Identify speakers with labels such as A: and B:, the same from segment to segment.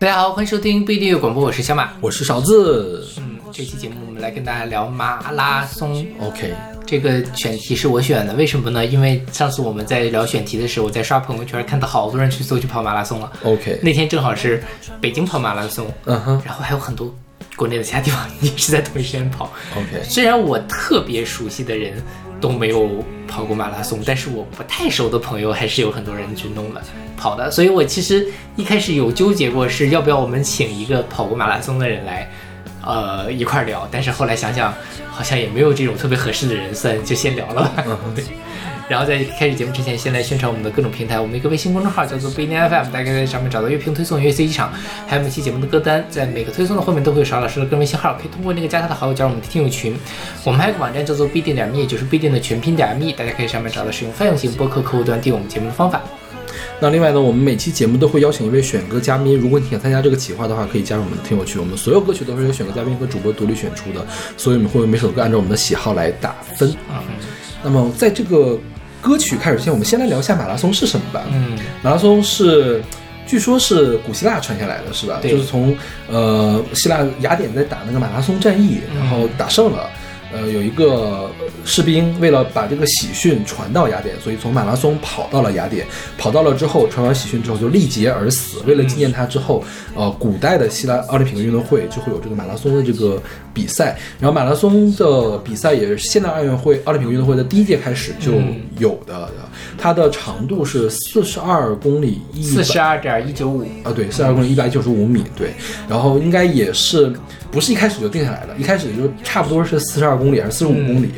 A: 大家好，欢迎收听不一定有广播，我是小马。
B: 我是勺子。
A: 嗯，这期节目我们来跟大家聊马拉松。
B: OK，
A: 这个选题是我选的，为什么呢？因为上次我们在聊选题的时候，我在刷朋友圈看到好多人去搜去跑马拉松了。
B: OK，
A: 那天正好是北京跑马拉松，
B: 嗯哼
A: 然后还有很多国内的其他地方 也是在同一时间跑。
B: ，OK，
A: 虽然我特别熟悉的人都没有跑过马拉松，但是我不太熟的朋友还是有很多人去弄了跑的。所以我其实一开始有纠结过是要不要我们请一个跑过马拉松的人来，呃一块儿聊。但是后来想想，好像也没有这种特别合适的人，算就先聊了吧。对。然后在开始节目之前，先来宣传我们的各种平台。我们一个微信公众号叫做不一定 FM，大家在上面找到乐评推送、乐 C 机场，还有每期节目的歌单。在每个推送的后面都会有邵老师的个人微信号，可以通过那个加他的好友加入我们的听友群。我们还有个网站叫做必定点 me，也就是必定的全拼点 me，大家可以上面找到使用泛用型播客客户端订阅我们节目的方法。
B: 那另外呢，我们每期节目都会邀请一位选歌嘉宾，如果你想参加这个企划的话，可以加入我们的听友群。我们所有歌曲都是由选歌嘉宾和主播独立选出的，所以我们会每首歌按照我们的喜好来打分。
A: 啊
B: 那么在这个歌曲开始之前，我们先来聊一下马拉松是什么吧。
A: 嗯，
B: 马拉松是，据说是古希腊传下来的，是吧？
A: 对
B: 就是从呃希腊雅典在打那个马拉松战役，
A: 嗯
B: 然后打胜了。呃，有一个士兵为了把这个喜讯传到雅典，所以从马拉松跑到了雅典。跑到了之后，传完喜讯之后就力竭而死。为了纪念他之后，呃，古代的希腊奥林匹克运动会就会有这个马拉松的这个比赛。然后马拉松的比赛也是现代奥运会奥林匹克运动会的第一届开始就有的，它的长度是四十二公里一
A: 四十二点一九五，
B: 啊，对，四十二公里一百九十五米，对，然后应该也是不是一开始就定下来的，一开始就差不多是四十二公里还是四十五公里，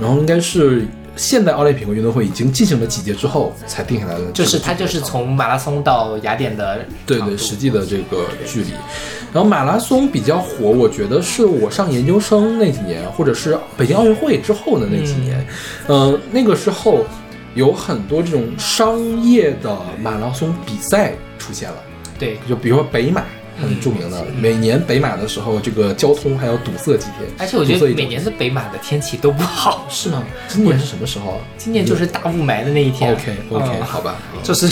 B: 然后应该是现代奥林匹克运动会已经进行了几届之后才定下来的，
A: 就是它就是从马拉松到雅典的
B: 对对实际的这个距离。然后马拉松比较火，我觉得是我上研究生那几年，或者是北京奥运会之后的那几年，呃，那个时候有很多这种商业的马拉松比赛出现了。
A: 对，
B: 就比如说北马，很著名的，每年北马的时候，这个交通还要堵塞几天。
A: 而且我觉得每年的北马的天气都不好，
B: 是吗？今年是什么时候啊？
A: 今年就是大雾霾的那一天。
B: OK OK，、
A: 嗯
B: 好吧。
A: 这是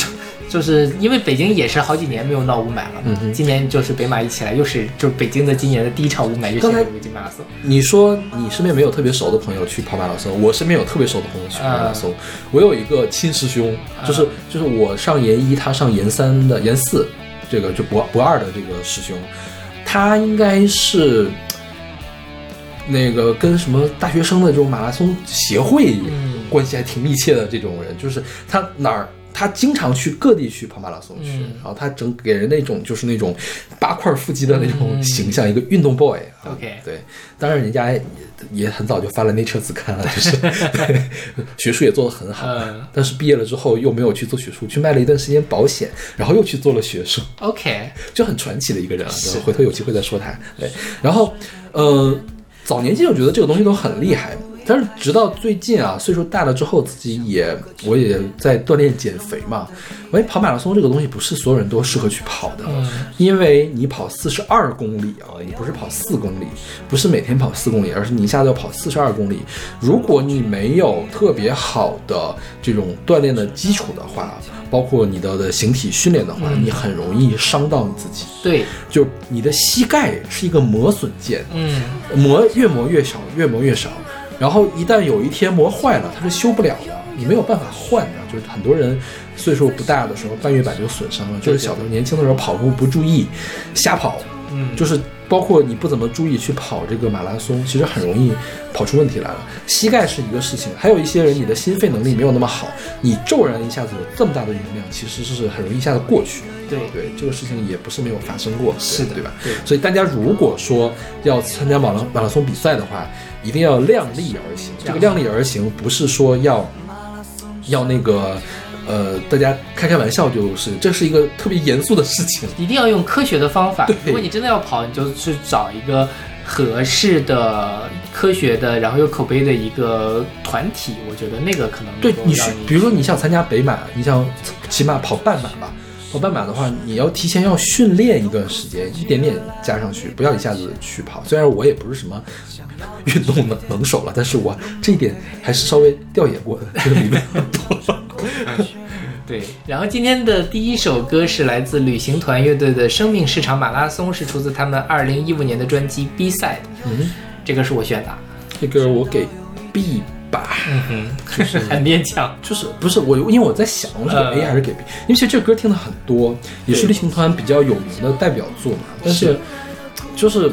A: 就是因为北京也是好几年没有闹雾霾了，今年就是北马一起来，又是就是北京的今年的第一场雾霾，就
B: 刚才
A: 是北京马拉松。
B: 你说你身边没有特别熟的朋友去跑马拉松，我身边有特别熟的朋友去跑马拉
A: 嗯
B: 松。我有一个亲师兄，就是就是我上研一，他上研三的研四，这个就博博二的这个师兄，他应该是那个跟什么大学生的这种马拉松协会
A: 嗯
B: 关系还挺密切的这种人，就是他哪儿。他经常去各地去跑马拉松去，
A: 嗯
B: 然后他整给人那种就是那种八块腹肌的那种
A: 嗯
B: 形象，一个运动 boy 啊。
A: OK
B: 对，当然人家也也很早就发了 Nature 子刊了，就是对 学术也做得很好。
A: 嗯
B: 但是毕业了之后又没有去做学术，去卖了一段时间保险，然后又去做了学术
A: ，OK，
B: 就很传奇的一个人啊。对回头有机会再说他。对，然后呃，早年间我觉得这个东西都很厉害。但是直到最近啊，岁数大了之后，自己也我也在锻炼减肥嘛。因为跑马拉松这个东西不是所有人都适合去跑的，
A: 嗯
B: 因为你跑四十二公里啊，你不是跑四公里，不是每天跑四公里，而是你一下子要跑四十二公里。如果你没有特别好的这种锻炼的基础的话，包括你的的形体训练的话，你很容易伤到你自己。
A: 对，
B: 就你的膝盖是一个磨损件，
A: 嗯
B: 磨越磨越少，越磨越少。然后一旦有一天磨坏了，它是修不了的，你没有办法换的。就是很多人岁数不大的时候，半月板就损伤了。就是小的年轻的时候跑步不注意，瞎跑，
A: 嗯，
B: 就是包括你不怎么注意去跑这个马拉松，其实很容易跑出问题来了。膝盖是一个事情，还有一些人你的心肺能力没有那么好，你骤然一下子有这么大的容量，其实是很容易一下子过去。
A: 对
B: 对，这个事情也不是没有发生过，
A: 是的
B: 对吧？
A: 对
B: 所以大家如果说要参加马拉马拉松比赛的话，一定要量力而行。这个量力而行不是说要要那个呃，大家开开玩笑，就是这是一个特别严肃的事情。
A: 一定要用科学的方法
B: 对。
A: 如果你真的要跑，你就去找一个合适的、科学的，然后有口碑的一个团体。我觉得那个可能
B: 对你是
A: 能够让，
B: 比如说你想参加北马，你想起码跑半马吧。跑半马的话，你要提前要训练一段时间，一点点加上去，不要一下子去跑。虽然我也不是什么运动能能手了，但是我这一点还是稍微调研过的，这个里面很多。
A: 对，然后今天的第一首歌是来自旅行团乐队的《生命市场马拉松》，是出自他们二零一五年的专辑《B Side》。
B: 嗯，
A: 这个是我选的，
B: 这个我给 B 吧。
A: 嗯哼，就是很勉强。
B: 就是不是我，因为我在想，我是给 A 还是给 B？、因为其实这歌听的很多，也是
A: 对
B: 旅行团比较有名的代表作嘛。但是就是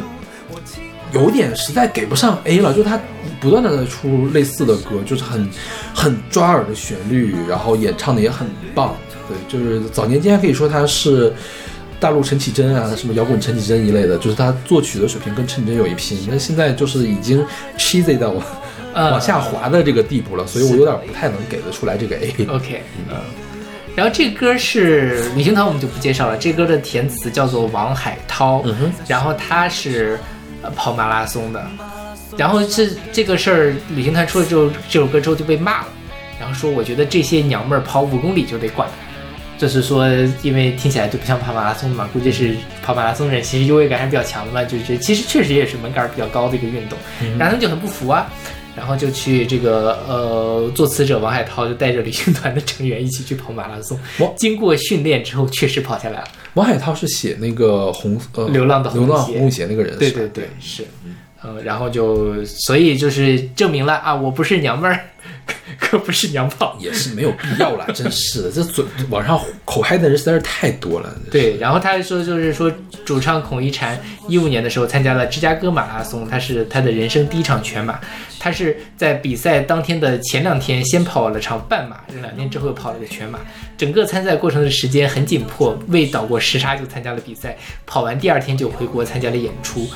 B: 有点实在给不上 A 了，就是他不断的在出类似的歌，就是很很抓耳的旋律，然后演唱的也很棒。对，就是早年间可以说他是。大陆陈绮贞啊，什么摇滚陈绮贞一类的，就是他作曲的水平跟陈绮贞有一拼。那现在就是已经 cheesy 到往
A: 嗯
B: 往下滑的这个地步了，所以我有点不太能给得出来这个 A。
A: OK，嗯。然后这歌是旅行团，我们就不介绍了。这歌的填词叫做王海涛，
B: 嗯哼
A: 然后他是呃跑马拉松的，然后这这个事儿，旅行团出了之后，这首歌之后就被骂了，然后说我觉得这些娘们儿跑五公里就得管，就是说因为听起来就不像跑马拉松的嘛，估计是跑马拉松的人其实优越感还是比较强的嘛，就觉得其实确实也是门槛儿比较高的一个运动，然后他们就很不服啊。然后就去这个呃，作词者王海涛就带着旅行团的成员一起去跑马拉松
B: 哇。
A: 经过训练之后，确实跑下来了。
B: 王海涛是写那个红呃
A: 流浪的红
B: 流浪
A: 鞋
B: 红鞋那个人，是
A: 对对对，是，呃，然后就所以就是证明了啊，我不是娘们儿，可不是娘炮。
B: 也是没有必要了，真是的，这嘴网上口嗨的人实在是太多了。
A: 对，然后他还说就是说，主唱孔一婵一五年的时候参加了芝加哥马拉松，他是他的人生第一场全马，他是在比赛当天的前两天先跑了场半马，这两天之后又跑了个全马，整个参赛过程的时间很紧迫，未倒过时差就参加了比赛，跑完第二天就回国参加了演出，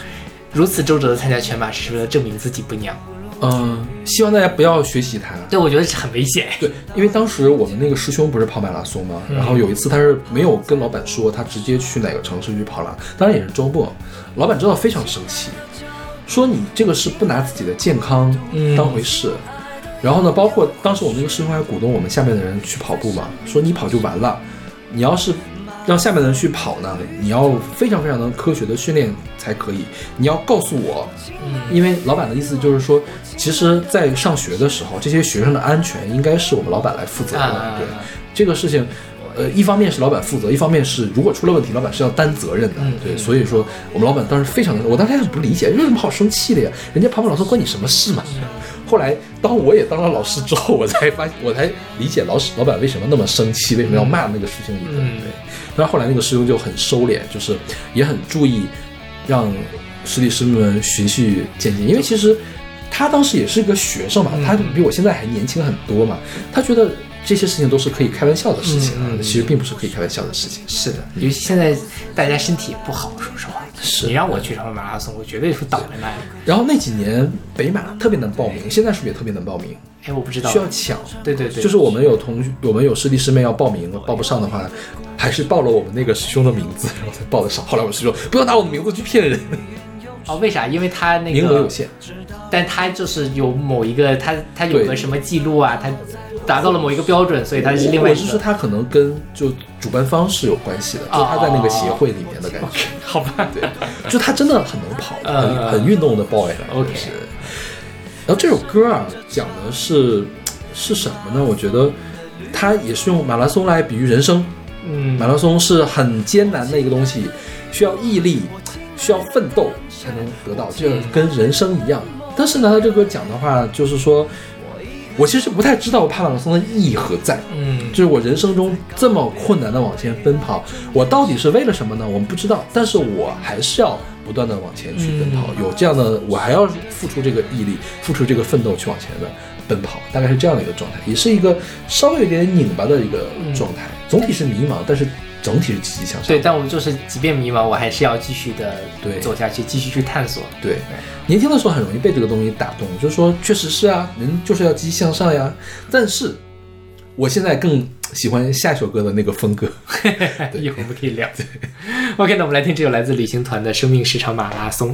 A: 如此周折的参加全马是为了证明自己不娘。
B: 嗯，希望大家不要学习他。
A: 对，我觉得是很危险。
B: 对，因为当时我们那个师兄不是跑马拉松吗？然后有一次他是没有跟老板说，他直接去哪个城市去跑了，当然也是周末。老板知道非常生气，说你这个是不拿自己的健康
A: 嗯
B: 当回事。然后呢，包括当时我们那个师兄还鼓动我们下面的人去跑步嘛，说你跑就完了，你要是让下面的人去跑呢，你要非常非常的科学的训练才可以。你要告诉我，因为老板的意思就是说，其实，在上学的时候，这些学生的安全应该是我们老板来负责的。
A: 啊
B: 对这个事情，呃，一方面是老板负责，一方面是如果出了问题，老板是要担责任的。
A: 嗯
B: 对，所以说我们老板当时非常的，我当时开始不理解，为什么好生气的呀？人家跑跑老师关你什么事嘛？后来，当我也当了老师之后，我才发现，我才理解老师老板为什么那么生气，为什么要骂那个师兄一顿。
A: 嗯
B: 对，但是后来那个师兄就很收敛，就是也很注意让师弟师妹们循序渐进，因为其实他当时也是个学生嘛，
A: 嗯
B: 他比我现在还年轻很多嘛，他觉得这些事情都是可以开玩笑的事情啊，
A: 嗯嗯
B: 其实并不是可以开玩笑的事情。
A: 是的，尤其现在大家身体也不好，说实话。
B: 是
A: 你让我去跑马拉松，我绝对是倒在那里。
B: 然后那几年北马特别难报名，现在是不是也特别难报名？
A: 哎，我不知道。
B: 需要抢。
A: 对对对，
B: 就是我们有同学，我们有师弟师妹要报名，报不上的话，还是报了我们那个师兄的名字，然后才报的上。后来我师兄不要拿我的名字去骗人，
A: 哦，为啥？因为他那个
B: 名额有限。
A: 但他就是有某一个他他有个什么记录啊，他达到了某一个标准，所以他是另外
B: 我是说。他可能跟就主办方是有关系的，就他在那个协会里面的感觉。
A: 好吧，
B: 对，就他真的很能跑，
A: 嗯
B: 很很运动的 boy 了。
A: OK。
B: 然后这首歌啊，讲的是是什么呢？我觉得他也是用马拉松来比喻人生。
A: 嗯
B: 马拉松是很艰难的一个东西，需要毅力，需要奋斗才能得到，这跟人生一样。但是呢，他这个讲的话就是说，我其实不太知道跑马拉松的意义何在。
A: 嗯
B: 就是我人生中这么困难的往前奔跑，我到底是为了什么呢？我们不知道，但是我还是要不断的往前去奔跑，有这样的，我还要付出这个毅力，付出这个奋斗去往前的奔跑，大概是这样的一个状态，也是一个稍微有点拧巴的一个状态，总体是迷茫，但是整体是积极向上。
A: 对，但我就是即便迷茫，我还是要继续的
B: 对
A: 走下去，继续去探索。
B: 对，年轻的时候很容易被这个东西打动，就是说，确实是啊，人就是要积极向上呀。但是，我现在更喜欢下一首歌的那个风格。
A: 一会儿我们可以聊。OK，那我们来听这首来自旅行团的《生命是场马拉松》。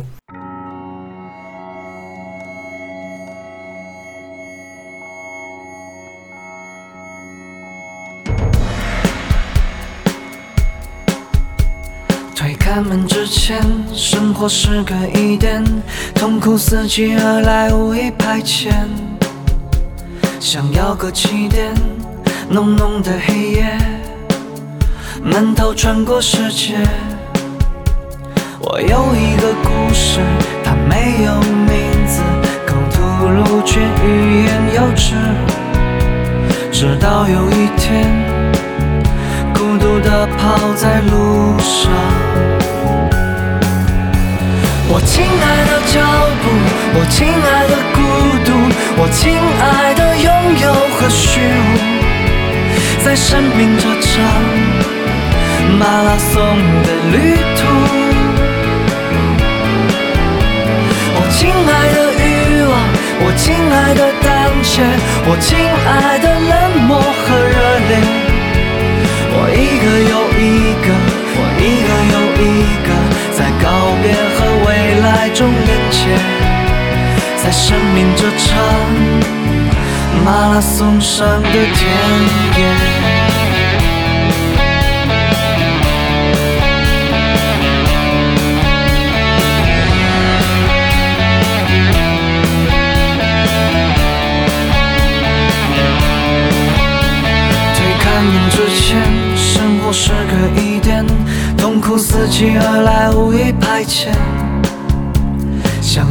C: 活是个疑点，痛苦伺机而来，无意排遣。想要个起点，
D: 浓浓的黑夜，闷头穿过世界。我有一个故事，它没有名字，口吐露却欲言又止。直到有一天，孤独地跑在路上。亲爱的脚步，我亲爱的孤独，我亲爱的拥有和虚无，在生命这场马拉松的旅途。我亲爱的欲望，我亲爱的胆怯，我亲爱的冷漠和热烈。我一个又一个，我一个又一个，在告别和未来中连接，在生命这场马拉松上的田野。推开门之前，生活是个疑点，痛苦伺机而来，无意排遣。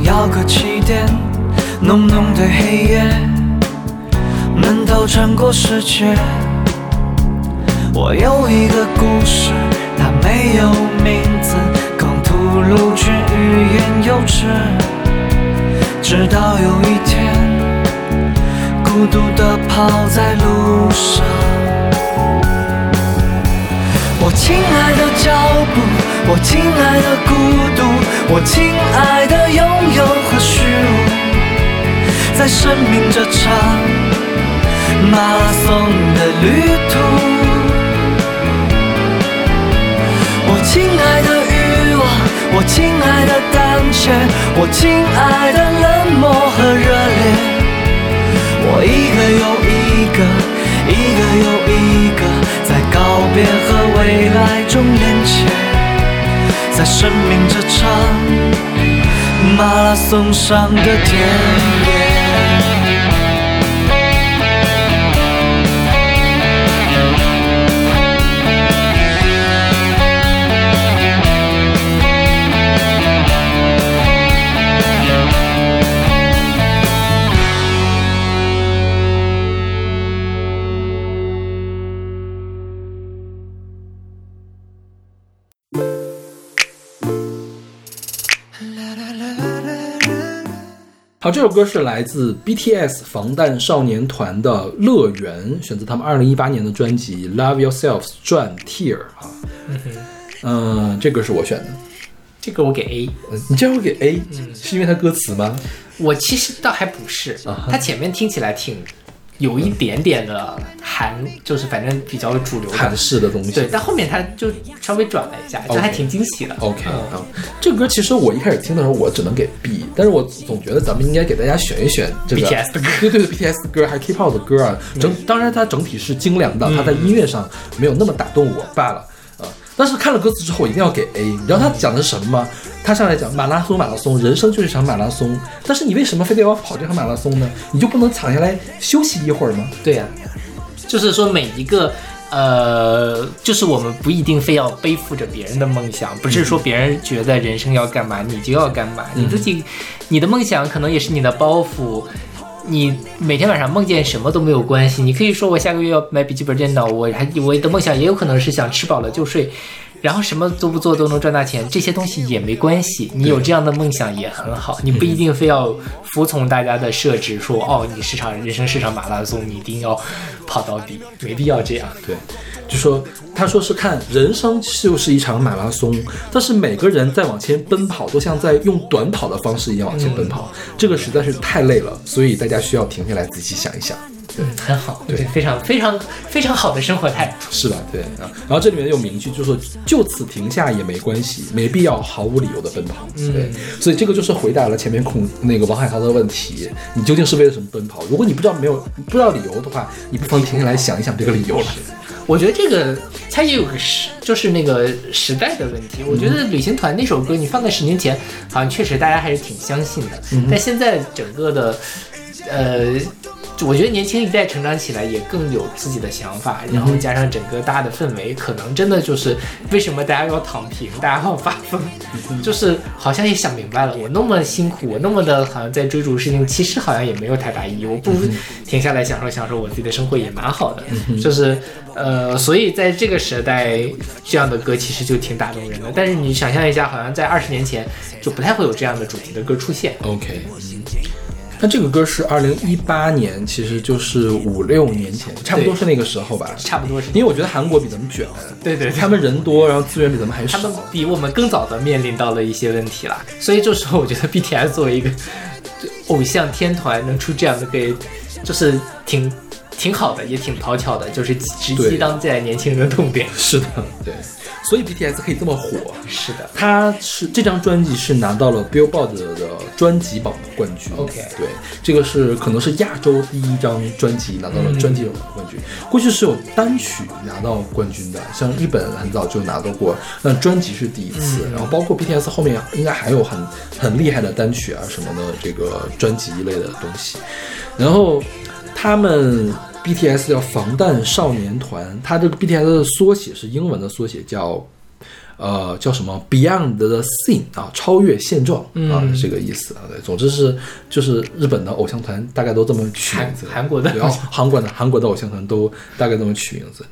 D: 要个起点，浓浓的黑夜，闷头穿过世界。我有一个故事，它没有名字，刚吐露却欲言又止。直到有一天。孤独地跑在路上。我亲爱的脚步，我亲爱的孤独，我亲爱的拥有和虚无，在生命这场马拉松的旅途。我亲爱的欲望，我亲爱的胆怯，我亲爱的冷漠和热烈。我一个又一个，一个又一个，告别和未来中连接，在生命这场马拉松上的田
B: 首歌是来自 BTS 防弹少年团的《乐园》，选择他们二零一八年的专辑《Love Yourself》转 Tear 啊。嗯，这歌是我选的。
A: 这个我给 A。
B: 呃你这样会给 A，、是因为它歌词吗？
A: 我其实倒还不是
B: 啊，
A: 它前面听起来挺有一点点的韩，就是反正比较主流
B: 韩式的东西。
A: 对，但后面他就稍微转了一下，
B: 就
A: 还挺惊喜的。
B: OK
A: 嗯。
B: 啊，这个歌其实我一开始听的时候，我只能给 B，但是我总觉得咱们应该给大家选一选这个
A: BTS 的歌。
B: 对对对，BTS 的歌还是 K-pop 的歌啊，整当然它整体是精良的，它在音乐上没有那么打动我罢了。啊。但是看了歌词之后，我一定要给 A。你知道他讲的是什么吗？他上来讲马拉松，马拉松，人生就是一场马拉松。但是你为什么非得要跑这场马拉松呢？你就不能躺下来休息一会儿吗？
A: 对呀、就是说每一个。呃，就是我们不一定非要背负着别人的梦想，不是说别人觉得人生要干嘛，你就要干嘛。你自己，你的梦想可能也是你的包袱。你每天晚上梦见什么都没有关系，你可以说我下个月要买笔记本电脑，我还我的梦想也有可能是想吃饱了就睡，然后什么都不做都能赚大钱，这些东西也没关系。你有这样的梦想也很好，你不一定非要服从大家的设置，说哦，你是场人生是场马拉松，你一定要跑到底，没必要这样。
B: 对，就说他说是看人生就是一场马拉松，但是每个人在往前奔跑，都像在用短跑的方式一样往前奔跑，这个实在是太累了，所以大家需要停下来仔细想一想，
A: 嗯，很好，对，非常非常非常好的生活态度。
B: 是吧？对啊。然后这里面有名句，就是说就此停下也没关系，没必要毫无理由的奔跑。对，所以这个就是回答了前面孔那个王海涛的问题，你究竟是为了什么奔跑？如果你不知道没有不知道理由的话，你不妨停下来想一想这个理由了。
A: 我觉得这个它也有个时，就是那个时代的问题。我觉得旅行团那首歌，你放在十年前，好像确实大家还是挺相信的。但现在整个的，呃，就我觉得年轻一代成长起来也更有自己的想法，然后加上整个大的氛围，可能真的就是为什么大家要躺平，大家要发疯，就是好像也想明白了，我那么辛苦，我那么的好像在追逐事情，其实好像也没有太大意义，我不如停下来享受享受我自己的生活也蛮好的，就是呃，所以在这个时代，这样的歌其实就挺打动人的。但是你想象一下，好像在二十年前就不太会有这样的主题的歌出现。
B: OK，嗯，那这个歌是二零一八年，其实就是五六年前，差不多是那个时候吧。
A: 差不多是，
B: 因为我觉得韩国比咱们卷，
A: 对对对
B: 他们人多，然后资源比咱们还少
A: 他们。比我们更早的面临到了一些问题啦，所以这时候我觉得 BTS 作为一个偶像天团，能出这样的歌，就是挺挺好的，也挺讨巧的，就是直击当代年轻人的痛点。
B: 是的，对，所以 BTS 可以这么火，
A: 是的，
B: 他是这张专辑是拿到了 Billboard 的专辑榜的冠军。
A: OK
B: 对，这个是可能是亚洲第一张专辑拿到了专辑榜的冠军。过去是有单曲拿到冠军的，像日本很早就拿到过，那专辑是第一次。然后包括 BTS 后面应该还有很很厉害的单曲啊什么的这个专辑一类的东西。然后他们 BTS 叫防弹少年团，它这个 BTS 的缩写是英文的缩写，叫呃叫什么 Beyond the Scene 啊，超越现状啊，
A: 嗯
B: 这个意思啊。对，总之是就是日本的偶像团大概都这么取名字，
A: 韩韩国的
B: 然后韩国的韩国的偶像团都大概这么取名字。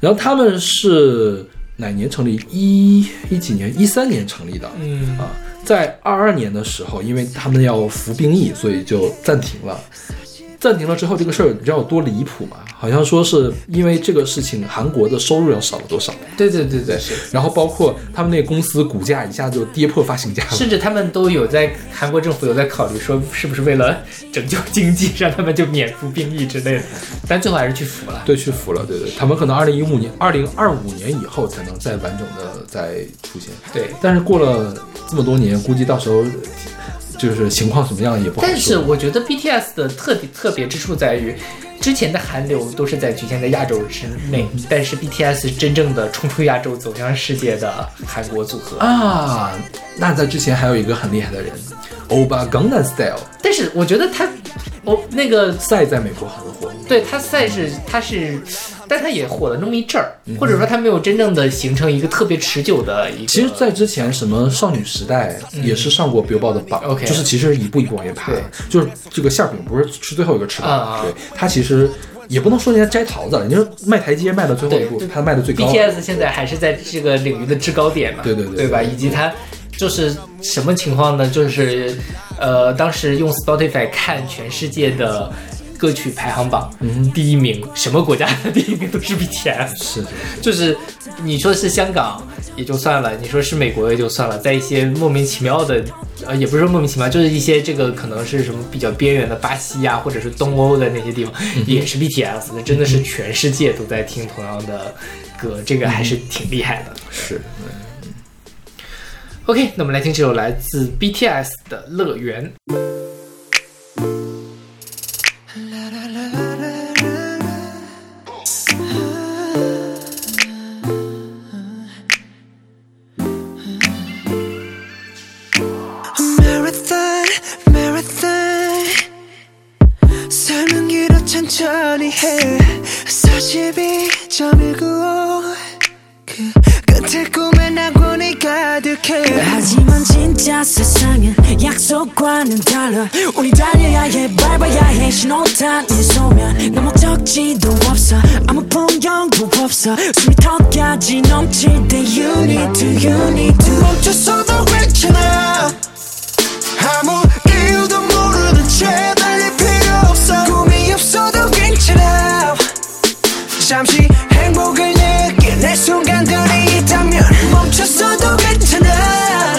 B: 然后他们是哪年成立？一一几年？一三年成立的。
A: 嗯
B: 啊，在二二年的时候，因为他们要服兵役，所以就暂停了。暂停了之后，这个事儿你知道有多离谱吗？好像说是因为这个事情，韩国的收入要少了多少，
A: 对对对对，是。
B: 然后包括他们那个公司股价一下就跌破发行价了。
A: 甚至他们都有在韩国政府有在考虑说，是不是为了拯救经济，让他们就免服兵役之类的，但最后还是去服了。
B: 对，去服了，对对，他们可能二零一五年、二零二五年以后才能再完整的再出现。
A: 对，
B: 但是过了这么多年，估计到时候就是情况怎么样也不好。
A: 但是我觉得 BTS 的特别特别之处在于，之前的韩流都是在局限在亚洲之内，但是 BTS 是真正的冲出亚洲走向世界的韩国组合。
B: 啊，那在之前还有一个很厉害的人，欧巴 Gangnam Style，
A: 但是我觉得他，哦，那个
B: 赛在美国很火。
A: 对他赛是他是，但他也火了那么一阵儿，或者说他没有真正的形成一个特别持久的一个。
B: 其实，在之前什么少女时代也是上过 Billboard 的榜、
A: OK
B: 就是其实一步一步往前爬
A: 对，
B: 就是这个馅儿饼不是吃最后一个吃的，
A: 啊啊
B: 对，它其实也不能说人家摘桃子了，你说迈台阶卖到最后一步
A: 对，
B: 它迈的最高。
A: BTS 现在还是在这个领域的制高点嘛，
B: 对对对
A: 对吧？以及它就是什么情况呢？就是呃，当时用 Spotify 看全世界的歌曲排行榜，
B: 嗯。
A: 第一名什么国家的第一名都是 BTS，
B: 是是
A: 就是你说是香港也就算了，你说是美国也就算了，在一些莫名其妙的，呃，也不是说莫名其妙，就是一些这个可能是什么比较边缘的巴西呀、或者是东欧的那些地方，也是 BTS，那真的是全世界都在听同样的歌，这个还是挺厉害的。
B: 是
A: ，OK，那我们来听这首来自 BTS 的《乐园》。
C: 천천히 해. 42.195 그 끝에 꿈에 낙원이 가득해.
E: 하지만 진짜 세상은 약속과는 달라. 우리 달려야 해 밟아야 해. 신호탄 이 소면 너무 적지도 없어. 아무 풍경도 없어. 숨이 턱까지 넘칠 때 You need to, you need to.
C: 멈춰서도 괜찮아 잠시 행복을 느낄 내 순간들이 있다면 멈췄어도 괜찮아.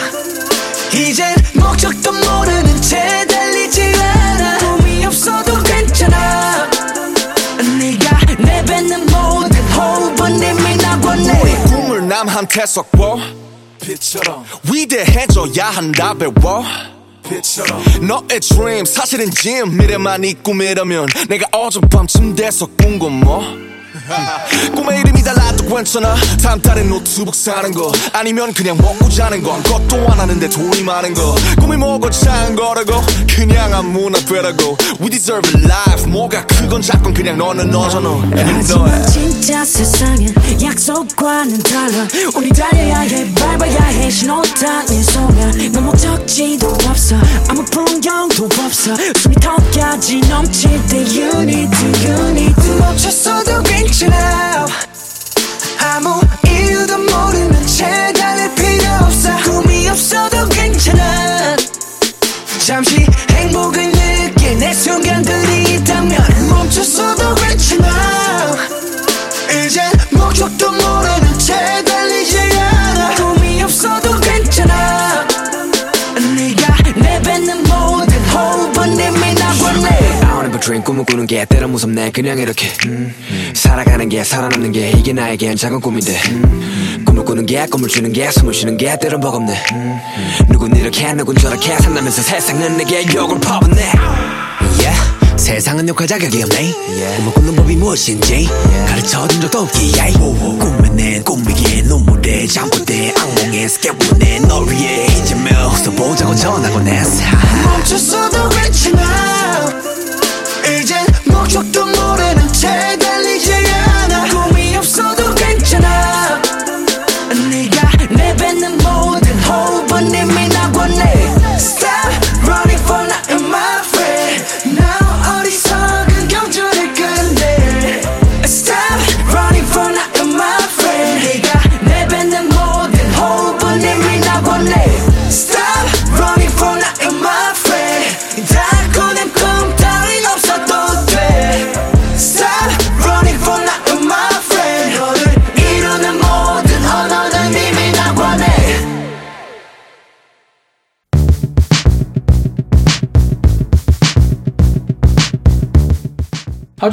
C: 이젠 목적도 모르는 채 달리지 않아. 꿈이 없어도 괜찮아.
E: 네가 내뱉는 모든 호흡은 이미 나왔네.
F: 우리 꿈을 남한테 섞어 빛처럼. 위대해져야 한다 배워. 빛처럼. 너의 dream 사실은 짐. 미래만 이 꿈이라면 내가 어젯밤 침대에서 꾼건뭐 꿈의 이름이 달라도 괜찮아. 다음 달에 노트북 사는 거. 아니면 그냥 먹고 자는 건 것도 안 하는데 돈이 많은 거. 꿈이 뭐고 작은 거라고? 그냥 아무나 되라고. We deserve a life. 뭐가 크건 작건 그냥 너는 너잖아
E: 하지만 진짜 세상엔 약속과는 달라. 우리 달려야 해 밟아야 해. 신호 따윈 소멸 너 목적지도 없어. 아무 풍경도 없어. 숨이 턱까지 넘칠 때 You need to, you need to.
C: 멈췄어도 괜찮아 아무 이유도 모르는 채 달릴 필요 없어. 꿈이 없어도 괜찮아. 잠시 행복을 느낄 내 순간들이 있다면 멈췄어도 괜찮아 이젠 목적도 모르
G: 꿈을 꾸는 게 때론 무섭네. 그냥 이렇게 음. 살아가는 게 살아남는 게 이게 나에겐 작은 꿈인데. 음. 꿈을 꾸는 게 꿈을 주는 게 숨을 쉬는 게 때론 버겁네. 음. 누군 이렇게 누군 저렇게 산다면서 세상은 내게 욕을 퍼붓네. Yeah. 세상은 욕할 자격이 없네. 꿈을 꾸는 법이 무엇인지 가르쳐준 적도 없기에 내 꿈이기에 눈물에 잠꼬대 악몽에 스케보내 널 위해 이제 며 써보자고 전하곤 했어
C: 멈췄어도 괜찮아 çok çok
B: dumlu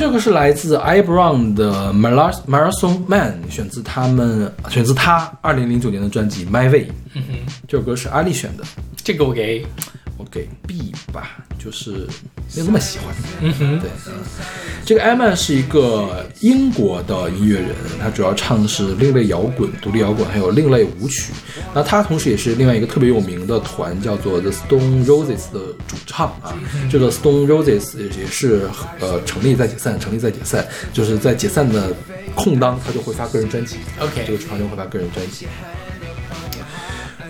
B: 这个是来自 I Brown 的 Mara Marathon Man，选自他们选自他二零零九年的专辑 My Way。这首歌是阿丽选的，
A: 这个我给。
B: 我给 B 吧，就是没有那么喜欢。嗯哼，对，嗯这个 Eman 是一个英国的音乐人，他主要唱的是另类摇滚、独立摇滚，还有另类舞曲。那他同时也是另外一个特别有名的团，叫做 The Stone Roses 的主唱啊。这个 Stone Roses 也是呃成立再解散，成立再解散，就是在解散的空当，他就会发个人专辑。
A: OK
B: 这个主唱就会发个人专辑。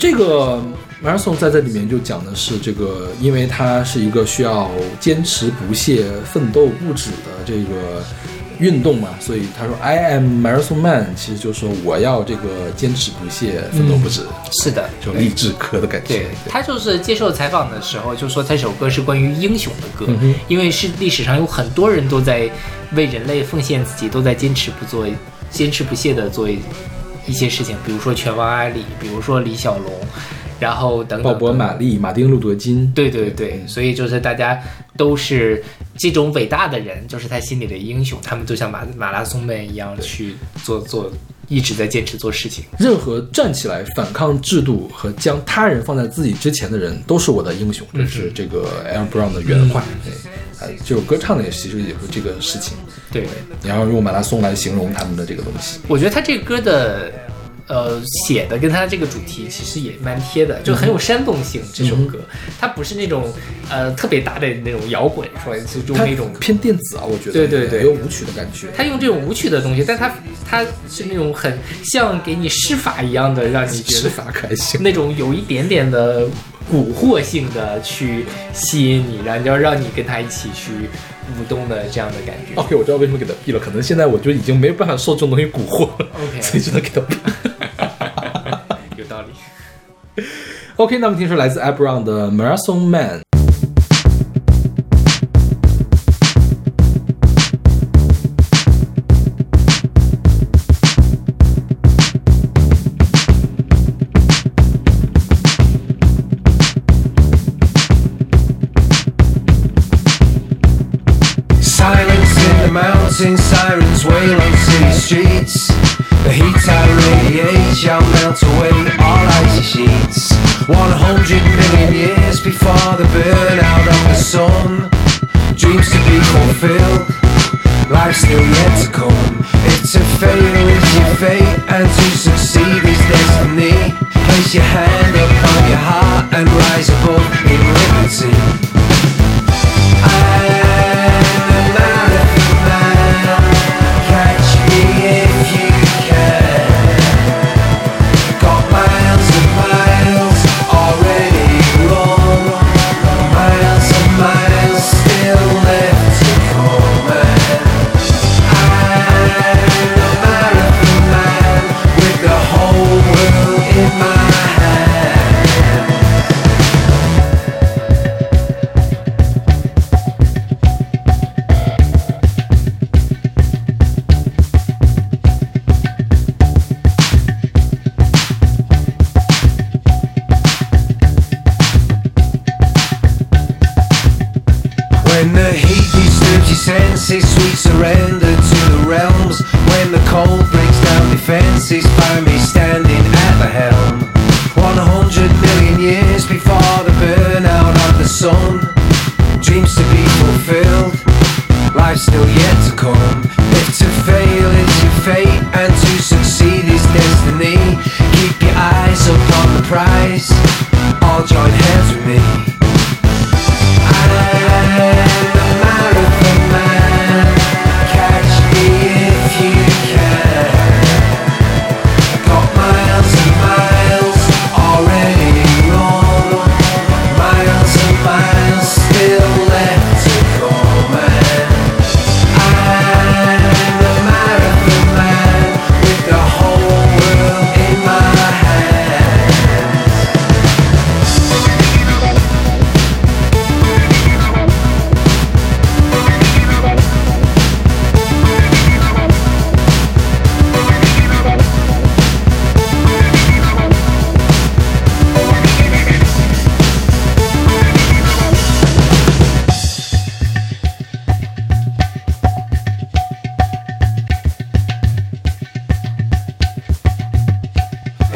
B: 这个 marathon 在这里面就讲的是这个，因为它是一个需要坚持不懈、奋斗不止的这个运动嘛，所以他说 I am marathon man，其实就是说我要这个坚持不懈、奋斗不止，
A: 是的，
B: 就励志歌的感觉。
A: 对他就是接受采访的时候就说这首歌是关于英雄的歌，
B: 嗯
A: 因为是历史上有很多人都在为人类奉献自己，都在坚持不做、坚持不懈的做一些事情，比如说拳王阿里，比如说李小龙，然后等等
B: 鲍勃·
A: 等等
B: 马利、马丁·路德·金，
A: 对对对，所以就是大家都是这种伟大的人，就是他心里的英雄，他们就像马马拉松们一样去做做，一直在坚持做事情。
B: 任何站起来反抗制度和将他人放在自己之前的人，都是我的英雄。这是这个 Air Brown 的原话。对，呃，这首歌唱的也其实也是这个事情。
A: 对，
B: 你要用马拉松来形容他们的这个东西。
A: 我觉得他这个歌的。呃，写的跟他这个主题其实也蛮贴的，就很有煽动性。这首歌，它不是那种呃特别大的那种摇滚，说就就
B: 它
A: 那种
B: 偏电子啊，我觉得
A: 对对对
B: 有舞曲的感觉。
A: 他用这种舞曲的东西，但他他是那种很像给你施法一样的，让你觉
B: 施法可还行。
A: 那种有一点点的蛊惑性的去吸引你，然后要让你跟他一起去舞动的这样的感觉。
B: OK，我知道为什么给他闭了，可能现在我就已经没有办法受这种东西蛊惑了
A: OK
B: 所以只能给他闭。
A: 有道理。
B: OK，那么听说来自 a b r o n 的 Marathon Man。
C: Sirens wail on city streets. The heat I radiate shall melt away all icy sheets. 100 million years before the burnout of the sun. Dreams to be fulfilled. life still yet to come. If to fail is your fate and to succeed is destiny, place your hand upon your heart and rise above in liberty.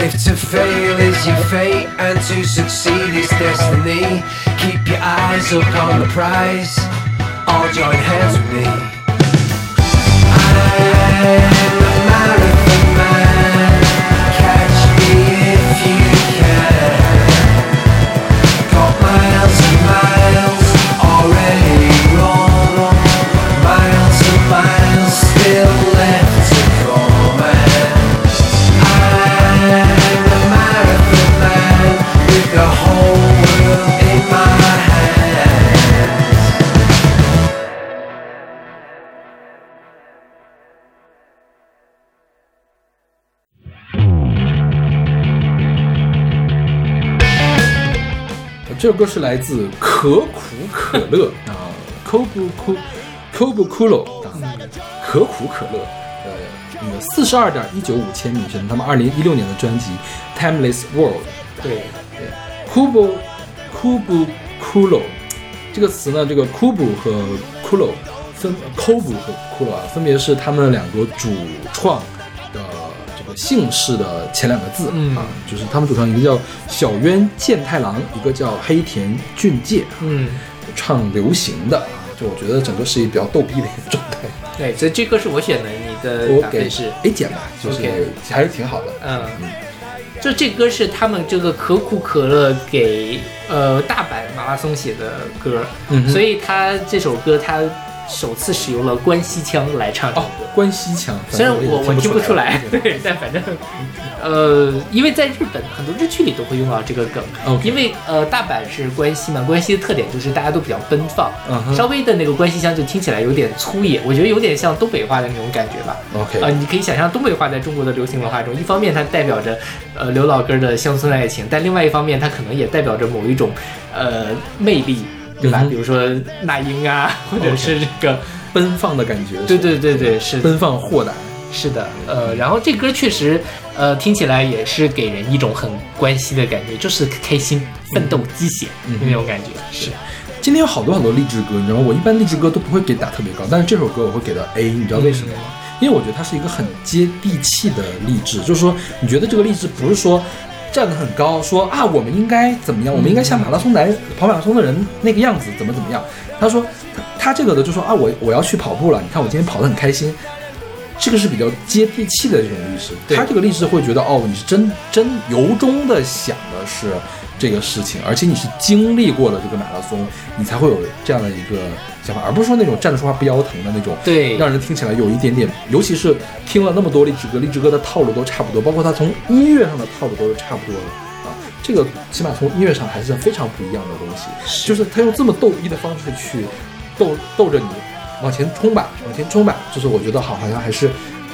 C: If to fail is your fate and to succeed is destiny, keep your eyes upon the prize. All join hands with me. I'm a marathon man. Catch me if you
B: 这首歌是来自可苦可乐啊，Kobu Ku Kobu Kulo 啊，可苦可乐，呃，那个四十二点一九五千米是他们二零一六年的专辑《Timeless World》。
A: 对对
B: ，Kubo Kubu Kulo 这个词呢，这个 Kubu 和 Kulo 分 Kobu 和 Kulo 啊，分别是他们两个主创姓氏的前两个字、
A: 嗯。
B: 啊，就是他们组成一个叫小渊健太郎，一个叫黑田俊介，
A: 嗯，
B: 唱流行的啊，就我觉得整个是一比较逗逼的一个状态。
A: 对，所以这歌是我选的，你的
B: 我给
A: 是。
B: A 减吧，就是还是挺好的。
A: 嗯，就这歌是他们这个可口可乐给呃大阪马拉松写的歌，
B: 嗯
A: 所以他这首歌他首次使用了关西腔来唱这
B: 哦
A: 首歌。，
B: 关西腔，
A: 虽然我我听不出来，
B: 对。
A: 对，但反正，呃，因为在日本很多日剧里都会用到这个梗。因为呃大阪是关西嘛，关西的特点就是大家都比较奔放，稍微的那个关西腔就听起来有点粗野，我觉得有点像东北话的那种感觉吧。
B: OK
A: 呃，你可以想象东北话在中国的流行文化中，一方面它代表着呃刘老根的乡村爱情，但另外一方面它可能也代表着某一种呃魅力，对吧？
B: 嗯
A: 比如说那英啊，或者是这个，
B: 奔放的感觉，
A: 对对对对，是
B: 奔放豁达。
A: 是的，呃，然后这歌确实，呃，听起来也是给人一种很关系的感觉，就是开心、奋斗、鸡血、
B: 嗯
A: 那种感觉。是，
B: 今天有好多好多励志歌，你知道吗？我一般励志歌都不会给打特别高，但是这首歌我会给到 A，你知道为什么吗？因为我觉得它是一个很接地气的励志，就是说你觉得这个励志不是说站得很高，说啊我们应该怎么样，我们应该像马拉松男跑马拉松的人那个样子，怎么怎么样。他说他他这个的就说啊，我我要去跑步了，你看我今天跑得很开心，这个是比较接地气的这种律
A: 师。
B: 他这个律师会觉得哦，你是真真由衷的想的是这个事情，而且你是经历过了这个马拉松，你才会有这样的一个想法，而不是说那种站着说话不腰疼的那种。
A: 对
B: 让人听起来有一点点，尤其是听了那么多励志歌，励志歌的套路都差不多，包括他从音乐上的套路都是差不多的啊。这个起码从音乐上还是非常不一样的东西，就是他用这么逗逼的方式去逗逗着你往前冲吧，往前冲吧，就是我觉得好好像还是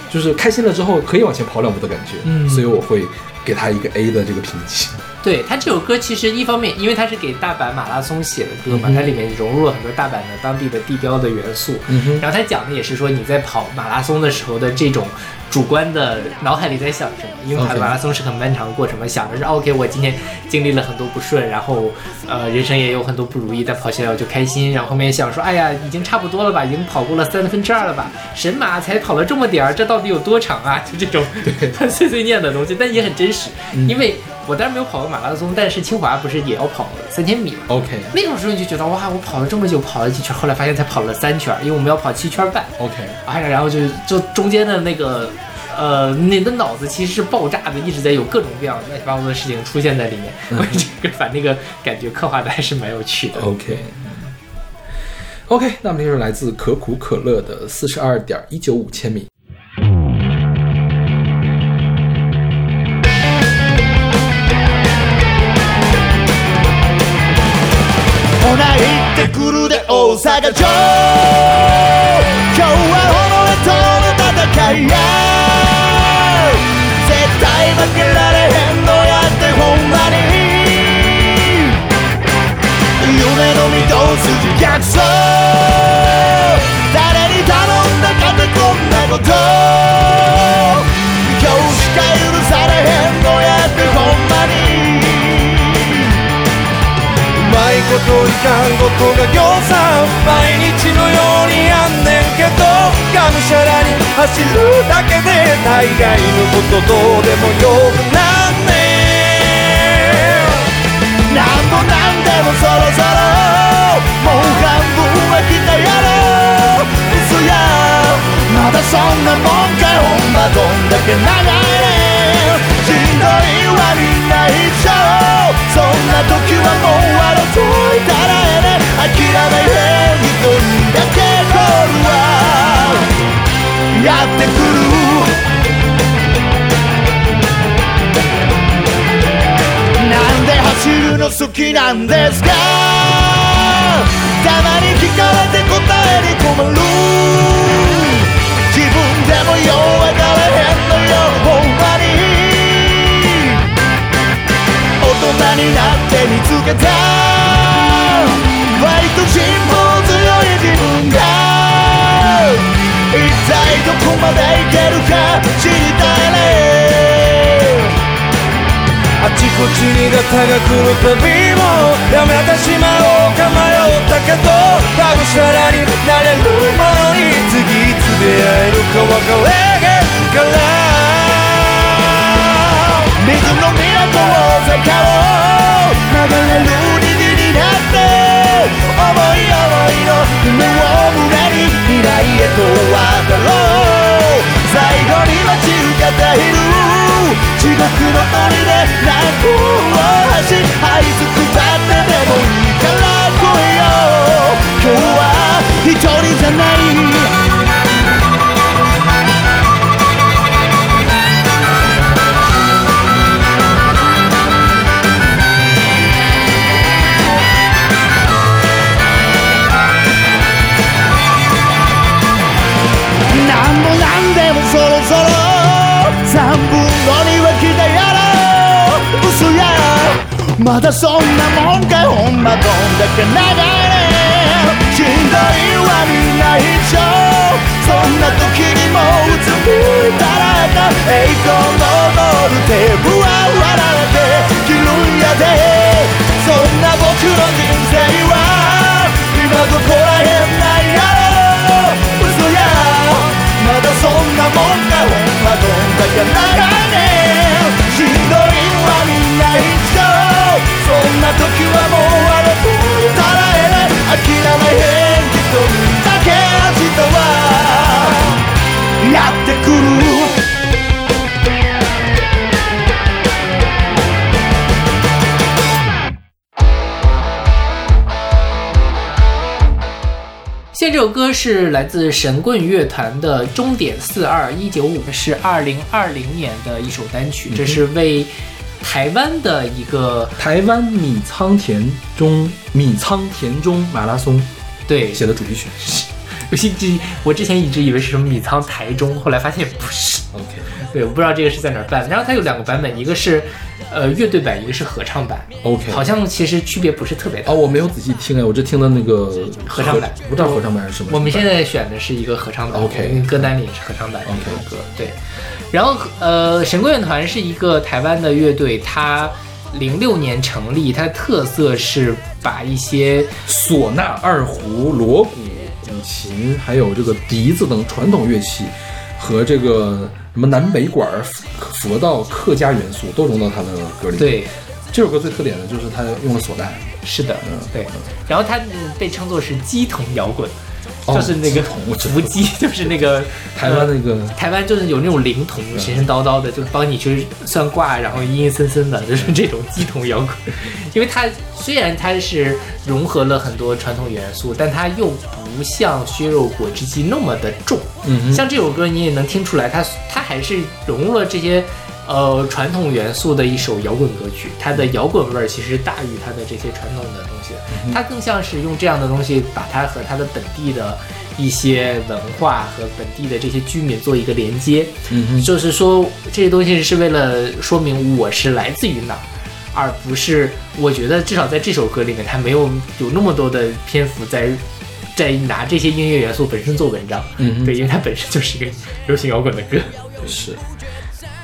B: 就是开心了之后可以往前跑两步的感觉，
A: 嗯
B: 所以我会给他一个 A 的这个评级。
A: 对他这首歌，其实一方面，因为他是给大阪马拉松写的歌嘛，
B: 嗯
A: 它里面融入了很多大阪的当地的地标的元素。
B: 嗯
A: 然后他讲的也是说你在跑马拉松的时候的这种主观的脑海里在想什么，因为马拉松是很漫长的过程嘛，想的是 OK，我今天经历了很多不顺，然后呃人生也有很多不如意，但跑起来我就开心。然后后面想说，哎呀，已经差不多了吧，已经跑过了三分之二了吧，神马才跑了这么点儿，这到底有多长啊？就这种 碎碎念的东西，但也很真实，因为我当然没有跑过马拉松，但是清华不是也要跑三千米嘛
B: ？OK
A: 那种时候你就觉得哇，我跑了这么久，跑了几圈，后来发现才跑了三圈，因为我们要跑七圈半
B: ，OK，
A: 哎呀，然后就就中间的那个。呃，你的脑子其实是爆炸的，一直在有各种各样乱七八糟的事情出现在里面，我这个把那个感觉刻画的还是蛮有趣的。
B: OK。OK，那么这就是来自可口可乐的四十二点一九五千米。
H: ほな行ってくるで大阪城今日は己との戦いや絶対負けられへんのやってほんまに夢の御堂筋逆走誰に頼んだかってこんなこと今日しか許されへんのやってほんまに。まいこといかんことがぎょうさん毎日のようにやんねんけどがむしゃらに走るだけで大概のことどうでもよくなんねんなんぼなんでもそろそろもう半分は来たやろ嘘やまだそんなもんかほんまどんだけ長いねんしんどいはみんな一緒そんな時はもう笑っといたらええね。諦めへん一人だけゴールはやってくる。なんで走るの好きなんですか？たまに聞かれて答えに困る。自分でもよう分からになって見つけた。割と辛抱強い自分が。一体どこまでいけるか知りたいね。あちこちにガタが来るたびもやめてしまおうか迷ったけどがむしゃらになれるものに次いつ出会えるか分かれへんから。まだそんなもんかほんまどんだけ長いねしんどいはみんな一緒そんな時にもうつむいたらか栄光のゴールテープは割られて切るんやでそんな僕の人生は今どこらへんないやろ嘘やまだそんなもんかほんまどんだけ長いねらえない諦めへん一人
F: 日はやってくる
A: 现在这首歌是来自神棍乐团的《终点四二一九五》，是二零二零年的一首单曲，这是为台湾的一个
B: 台湾米仓田 中米仓田中马拉松
A: 对
B: 写的主题曲。
A: 游戏机，我之前一直以为是什么米仓台中，后来发现不是。
B: OK，
A: 对，我不知道这个是在哪儿办。然后它有两个版本，一个是呃乐队版，一个是合唱版。
B: OK
A: 好像其实区别不是特别大。
B: 哦，我没有仔细听哎，我只听了那个
A: 合唱版
B: 不知道合唱版是什么。
A: 我们现在选的是一个合唱版
B: OK
A: 歌单里也是合唱版的一
B: OK
A: 首歌。对，然后呃，神棍乐团是一个台湾的乐队，它零六年成立，它的特色是把一些
B: 唢呐、二胡、锣鼓、古琴，还有这个笛子等传统乐器，和这个什么南北管、佛佛道、客家元素都融到他的歌里。，
A: 对。
B: 这首歌最特点的就是他用了唢呐。
A: 是的，嗯对，然后它嗯被称作是鸡童摇滚，
B: 哦
A: 就是那个伏击，就是那个
B: 台湾那个
A: 呃台湾就是有那种灵童，神神叨叨的，就帮你去算卦，然后阴阴森森的，就是这种鸡童摇滚。因为它虽然它是融合了很多传统元素，但它又不像削肉果汁机那么的重。
B: 嗯
A: 像这首歌你也能听出来，它它还是融入了这些。呃，传统元素的一首摇滚歌曲，它的摇滚味儿其实大于它的这些传统的东西，它更像是用这样的东西把它和它的本地的一些文化和本地的这些居民做一个连接。
B: 嗯
A: 就是说这些东西是为了说明我是来自于哪儿，而不是我觉得至少在这首歌里面，它没有有那么多的篇幅在在拿这些音乐元素本身做文章。
B: 嗯
A: 对，因为它本身就是一个流行摇滚的歌。
B: 是。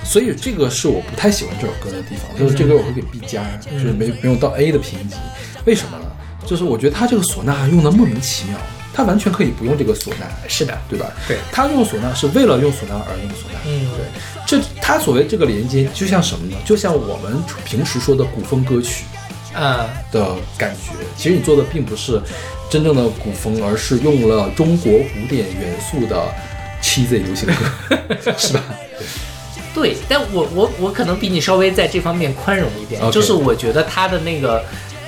B: 所以这个是我不太喜欢这首歌的地方，就是这歌我会给 B 加，就是没没有到 A 的评级。为什么呢？就是我觉得他这个唢呐用的莫名其妙，他完全可以不用这个唢呐，
A: 是的，
B: 对吧？
A: 对
B: 他用唢呐是为了用唢呐而用唢呐。
A: 嗯
B: 对，这他所谓这个连接，就像什么呢？就像我们平时说的古风歌曲
A: 啊，
B: 的感觉。其实你做的并不是真正的古风，而是用了中国古典元素的 cheesy 流行歌，是吧？
A: 对，但我我我可能比你稍微在这方面宽容一点就是我觉得他的那个，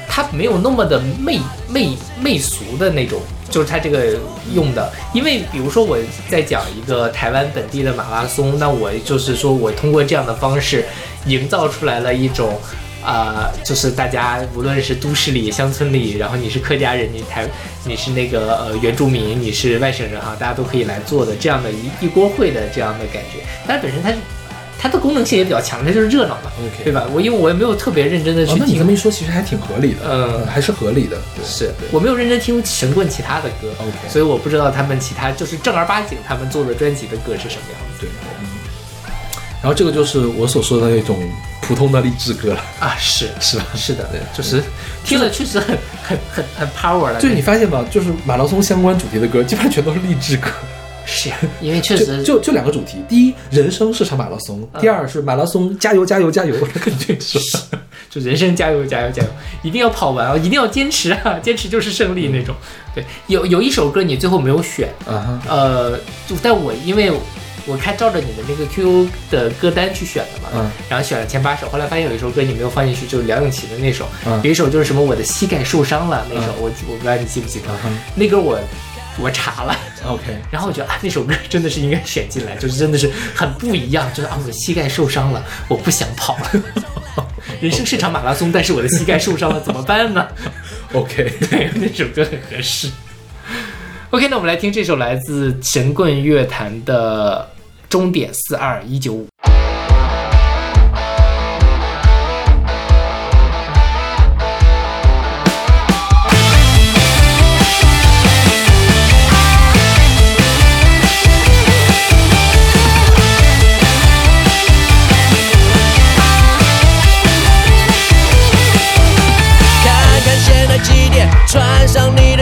A: 他没有那么的媚媚媚俗的那种，就是他这个用的，因为比如说我在讲一个台湾本地的马拉松，那我就是说我通过这样的方式，营造出来了一种。啊、就是大家无论是都市里、乡村里，然后你是客家人，你台你是那个呃原住民，你是外省人哈，大家都可以来做的这样的一一锅烩的这样的感觉。但本身它是它的功能性也比较强，它就是热闹嘛
B: OK
A: 对吧？我因为我也没有特别认真的去
B: 哦，那你，这么一说，其实还挺合理的，
A: 嗯
B: 还是合理的，对
A: 是我没有认真听神棍其他的歌
B: OK
A: 所以我不知道他们其他就是正儿八经他们做的专辑的歌是什么样子
B: 对。嗯然后这个就是我所说的那种普通的励志歌了。
A: 啊，是
B: 是吧
A: 是的，对就是听了确实很很很很 power 了，
B: 就是你发现吧，就是马拉松相关主题的歌，基本上全都是励志歌。
A: 是。因为确实
B: 就就两个主题，第一，人生是场马拉松；第二是马拉松，加油加油加油，这个是吧？
A: 就人生加油加油加油，一定要跑完啊，一定要坚持啊，坚持就是胜利那种。对，有有一首歌你最后没有选，呃，就但我因为我看照着你的那个 QQ 的歌单去选的嘛，
B: 嗯
A: 然后选了前八首，后来发现有一首歌你没有放进去，就是梁咏琪的那首，
B: 嗯。
A: 有一首就是什么我的膝盖受伤了那首，我我不知道你记不记得，
B: 嗯
A: 那歌我我查了。
B: ，OK，
A: 然后我觉得啊，那首歌真的是应该选进来，就是真的是很不一样，就是啊，我的膝盖受伤了，我不想跑了。人生是场马拉松，但是我的膝盖受伤了，怎么办呢
B: ？OK，
A: 对，那首歌很合适。OK，那我们来听这首来自神棍乐坛的《终点四二一九五》。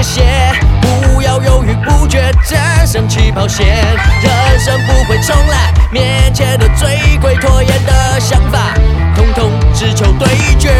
I: 些，不要犹豫不决，战胜起跑线。人生不会重来，面前的最会拖延的想法，统统只求对决。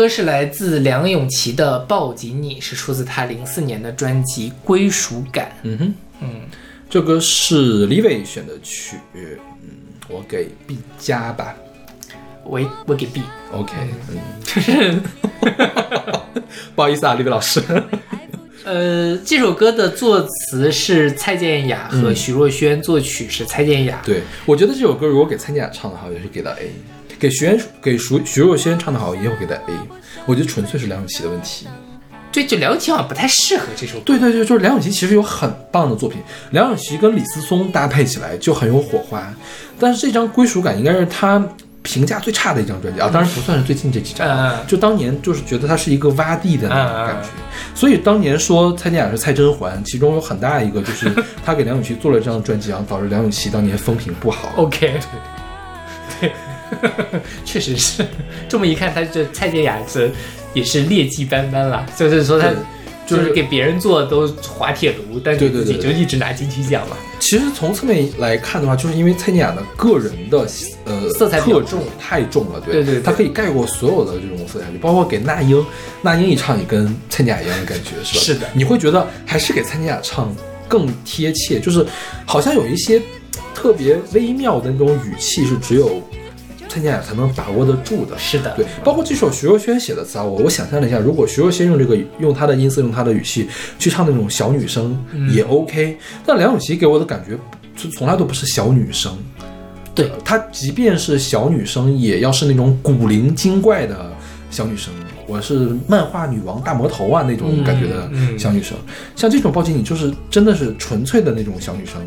A: 歌是来自梁咏琪的《抱紧你》，是出自她零四年的专辑《归属感》。
B: 嗯哼，嗯，这歌是李伟选的曲，嗯，我给 B 加吧。
A: 我我给
B: B，，OK，嗯，就是，不好意思啊，李伟老师，
A: 呃，这首歌的作词是蔡健雅和徐若瑄，作曲是蔡健雅。
B: 对我觉得这首歌如果给蔡健雅唱的话，也是给到 A，给徐元给徐徐若瑄唱的好，也会给到 A，我觉得纯粹是梁咏琪的问题。
A: 对，就梁咏琪好像不太适合这首歌。
B: 对对对，就是梁咏琪其实有很棒的作品，梁咏琪跟李思松搭配起来就很有火花。但是这张《归属感》应该是他评价最差的一张专辑啊，当然不算是最近这几张，
A: 嗯
B: 就当年就是觉得它是一个洼地的那种感觉。所以当年说蔡健雅是蔡甄嬛，其中有很大一个就是他给梁咏琪做了这张专辑，然后导致梁咏琪当年风评不好。
A: OK，对，确实是这么一看，他这蔡健雅是也是劣迹斑斑了。就是说他就是给别人做都滑铁卢，但是自己就一直拿金曲奖嘛。
B: 其实从侧面来看的话，就是因为蔡健雅的个人的呃
A: 色彩
B: 特重太重了，对
A: 对对对
B: 她可以盖过所有的这种色彩，包括给那英，那英一唱也跟蔡健雅一样的感觉，是吧？
A: 是的
B: 你会觉得还是给蔡健雅唱更贴切，就是好像有一些特别微妙的那种语气是只有蔡健雅才能把握得住的。
A: 是的，
B: 对，包括这首徐若瑄写的词啊，我我想象了一下，如果徐若瑄用这个用她的音色，用她的语气去唱那种小女生也 OK，、但梁咏琪给我的感觉就从来都不是小女生，
A: 对。
B: 她即便是小女生，也要是那种古灵精怪的小女生。我是漫画女王大魔头啊那种感觉的小女生，像这种抱紧你就是真的是纯粹的那种小女生，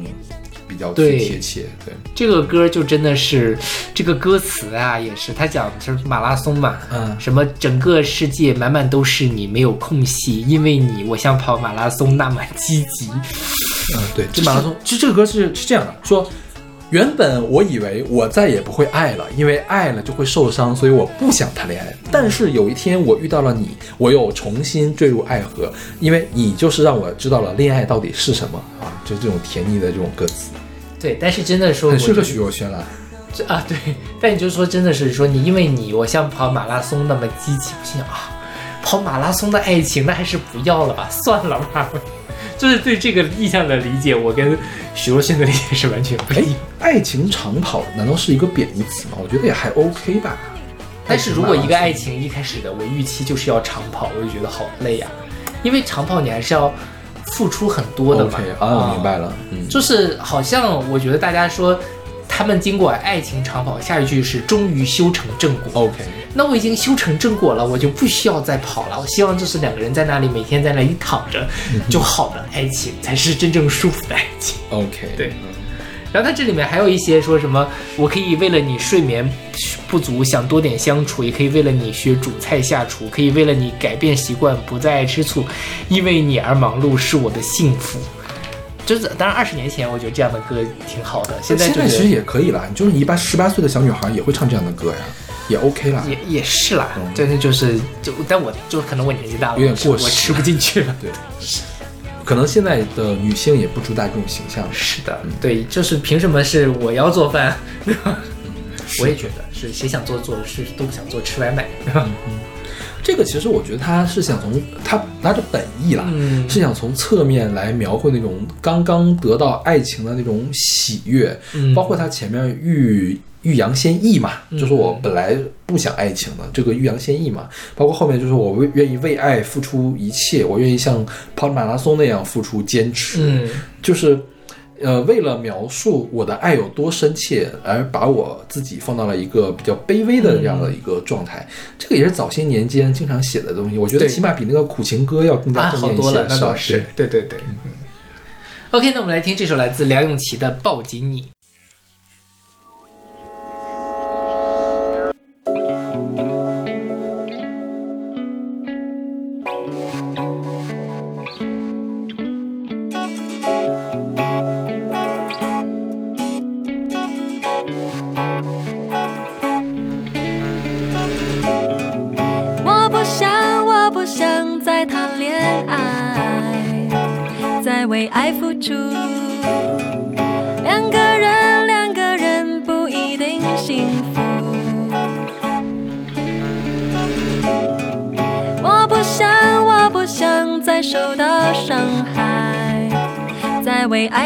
B: 比较贴切。对，
A: 这个歌就真的是这个歌词啊，也是他讲的是马拉松嘛，
B: 嗯
A: 什么整个世界满满都是你，没有空隙，因为你，我像跑马拉松那么积极。
B: 嗯，对，这马拉松，其实这个歌是是这样的，说原本我以为我再也不会爱了，因为爱了就会受伤，所以我不想谈恋爱。但是有一天我遇到了你，我又重新坠入爱河，因为你就是让我知道了恋爱到底是什么啊！就这种甜腻的这种歌词，
A: 对，但是真的说，
B: 很适合许若瑄了。
A: 这啊，对，但你就说真的是说你，因为你我像跑马拉松那么激情，我心想啊，跑马拉松的爱情那还是不要了吧，算了吧。就是对这个意象的理解，我跟许若瑄的理解是完全不
B: 哎
A: 一样。，
B: 爱情长跑难道是一个贬义词吗？我觉得也还 OK 吧。
A: 但是如果一个爱
B: 情
A: 情一开始的我预期就是要长跑，我就觉得好累呀、因为长跑你还是要付出很多的嘛。
B: 啊，我明白了，嗯，
A: 就是好像我觉得大家说，他们经过爱情长跑，下一句是终于修成正果。
B: OK，
A: 那我已经修成正果了，我就不需要再跑了。我希望就是两个人在那里每天在那里躺着就好了爱情，才是真正舒服的爱情。
B: OK，
A: 对然后它这里面还有一些说什么，我可以为了你睡眠不足想多点相处，也可以为了你学煮菜下厨，可以为了你改变习惯不再爱吃醋，因为你而忙碌是我的幸福。就是当然，二十年前我觉得这样的歌挺好的，现在就
B: 现在其实也可以啦，就是一般十八岁的小女孩也会唱这样的歌呀，也 OK 啦。
A: 也也是啦，但是就是就但我就可能我年纪大了，
B: 有点过时我
A: 吃不进去了。
B: 对，可能现在的女性也不主打这种形象。
A: 是的，对，就是凭什么是我要做饭，对吧？我也觉得是谁想做做的事都不想做吃外卖，对吧？
B: 这个其实我觉得他是想从他拿着本意啦，
A: 嗯
B: 是想从侧面来描绘那种刚刚得到爱情的那种喜悦，
A: 嗯
B: 包括他前面欲欲扬先抑嘛，就是我本来不想爱情的这个欲扬先抑嘛，包括后面就是我为愿意为爱付出一切，我愿意像跑马拉松那样付出坚持，
A: 嗯，
B: 就是。呃，为了描述我的爱有多深切，而把我自己放到了一个比较卑微的这样的一个状态，这个也是早些年间经常写的东西。我觉得起码比那个苦情歌要更加
A: 啊，
B: 正面一些。
A: 好多了，那倒是，对对对。嗯 OK，那我们来听这首来自梁咏琪的《抱紧你》。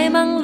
J: 再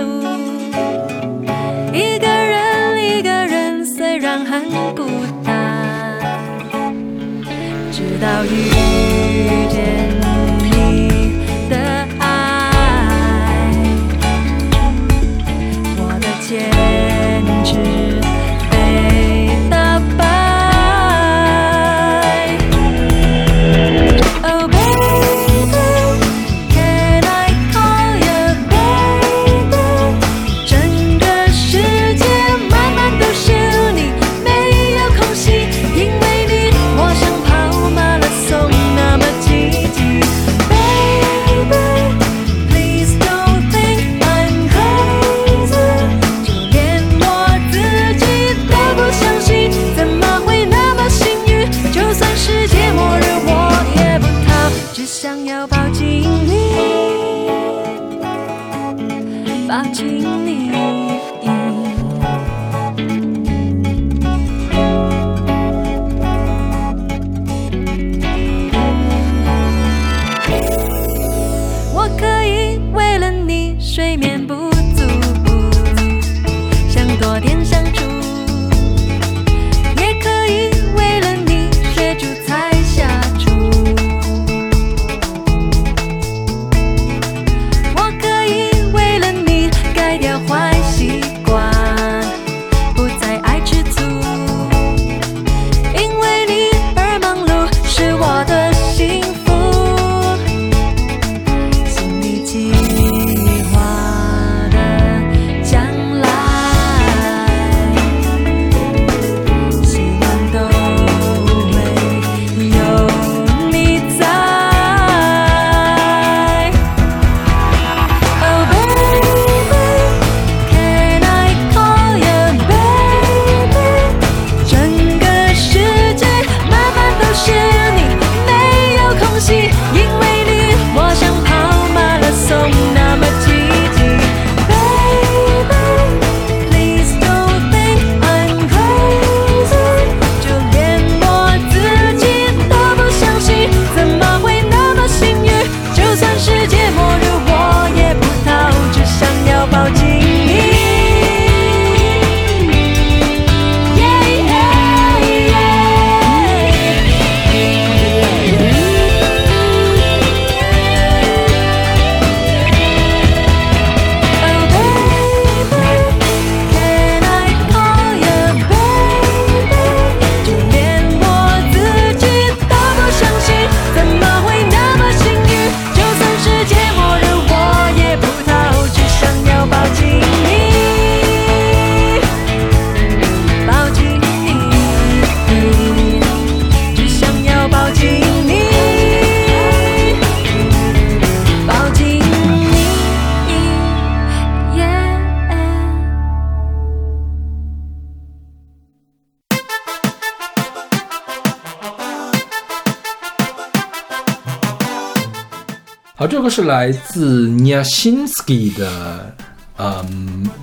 J: 是
B: 来自 Nyashinsky 的呃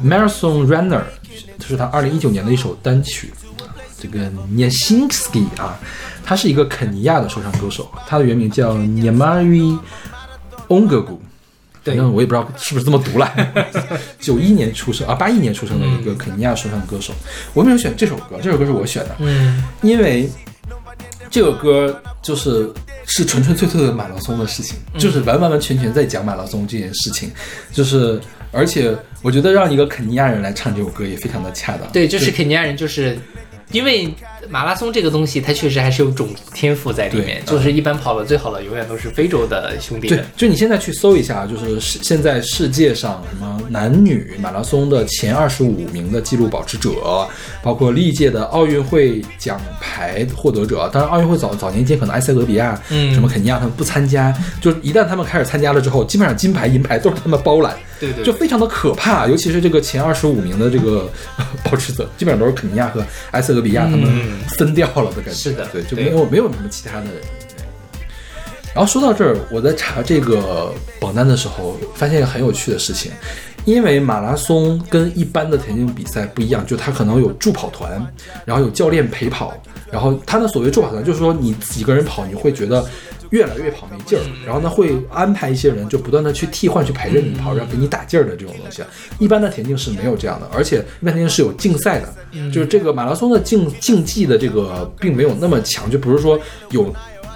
B: Marathon Runner，这是他二零一九年的一首单曲。这个 Nyashinsky 啊，他是一个肯尼亚的说唱歌手，他的原名叫 Nyamari Ongagu。
A: 对
B: 反正我也不知道是不是这么读了。九一年出生啊，八一年出生的一个肯尼亚说唱歌手。我为什么选这首歌？这首歌是我选的，
A: 嗯，
B: 因为这首歌就是是纯纯粹粹的马拉松的事情，
A: 嗯
B: 就是完完完全全在讲马拉松这件事情，就是而且我觉得让一个肯尼亚人来唱这首歌也非常的恰当。
A: 对，就是肯尼亚人，就是因为马拉松这个东西，它确实还是有种族天赋在里面。
B: 对
A: 就是一般跑得最好的，永远都是非洲的兄弟
B: 对。，就你现在去搜一下，就是现在世界上什么男女马拉松的前二十五名的纪录保持者，包括历届的奥运会奖牌获得者。当然，奥运会早早年间可能埃塞俄比亚、
A: 嗯
B: 什么肯尼亚他们不参加，就一旦他们开始参加了之后，基本上金牌、银牌都是他们包揽。
A: 对
B: 就非常的可怕，尤其是这个前二十五名的这个保持者，基本上都是肯尼亚和埃塞俄比亚他们
A: 嗯。
B: 分掉了的感觉。
A: 是的。
B: 对，就没有没有什么其他的然后说到这儿，我在查这个榜单的时候，发现一个很有趣的事情，因为马拉松跟一般的田径比赛不一样，就它可能有助跑团，然后有教练陪跑，然后它的所谓助跑团就是说你几个人跑，你会觉得越来越跑没劲儿，然后呢会安排一些人就不断的去替换去陪着你跑，然后给你打劲儿的这种东西。一般的田径是没有这样的，而且一般田径是有竞赛的，就是这个马拉松的竞竞技的这个并没有那么强，就不是说有。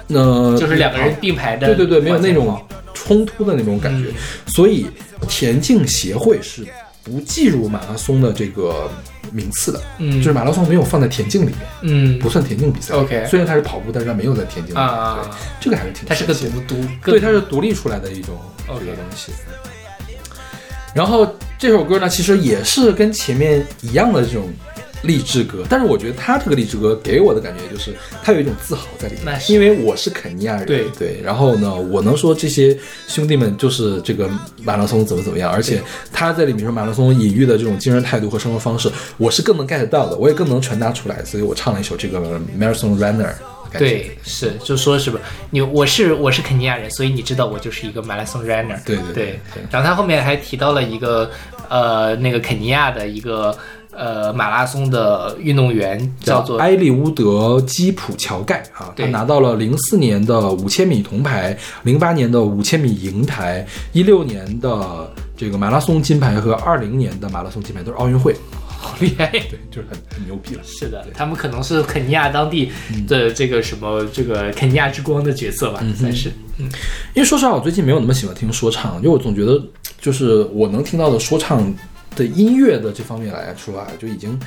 B: 呃，
A: 就是两个人并排的
B: 对对对，没有那种冲突的那种感觉，
A: 嗯
B: 所以田径协会是不计入马拉松的这个名次的，
A: 嗯
B: 就是马拉松没有放在田径里面，
A: 嗯
B: 不算田径比赛。
A: OK
B: 虽然它是跑步，但是它没有在田径里面。
A: 啊
B: 对，这个还是挺
A: 它是个独独，
B: 对，它是独立出来的一种这个东西。然后这首歌呢，其实也是跟前面一样的这种励志歌，但是我觉得他这个励志歌给我的感觉就是他有一种自豪在里面，因为我是肯尼亚人，
A: 对。
B: 对，然后呢，我能说这些兄弟们就是这个马拉松怎么怎么样，而且他在里面说马拉松隐喻的这种精神态度和生活方式，我是更能 get 到的，我也更能传达出来，所以我唱了一首这个 Marathon Runner。
A: 对，是就说是吧？你我是我是肯尼亚人，所以你知道我就是一个马拉松 runner。
B: 对对对
A: 对。
B: 对。
A: 然后他后面还提到了一个呃那个肯尼亚的一个呃马拉松的运动员，叫做
B: 埃利乌德基普乔盖啊，他拿到了零四年的五千米铜牌，零八年的五千米银牌，一六年的这个马拉松金牌和二零年的马拉松金牌都是奥运会，
A: 好厉害。
B: 对，就是很很牛逼了。
A: 是的，他们可能是肯尼亚当地的这个什么这个肯尼亚之光的角色吧，算是。
B: 嗯因为说实话，我最近没有那么喜欢听说唱，因为我总觉得就是我能听到的说唱的音乐的这方面来说啊，就已经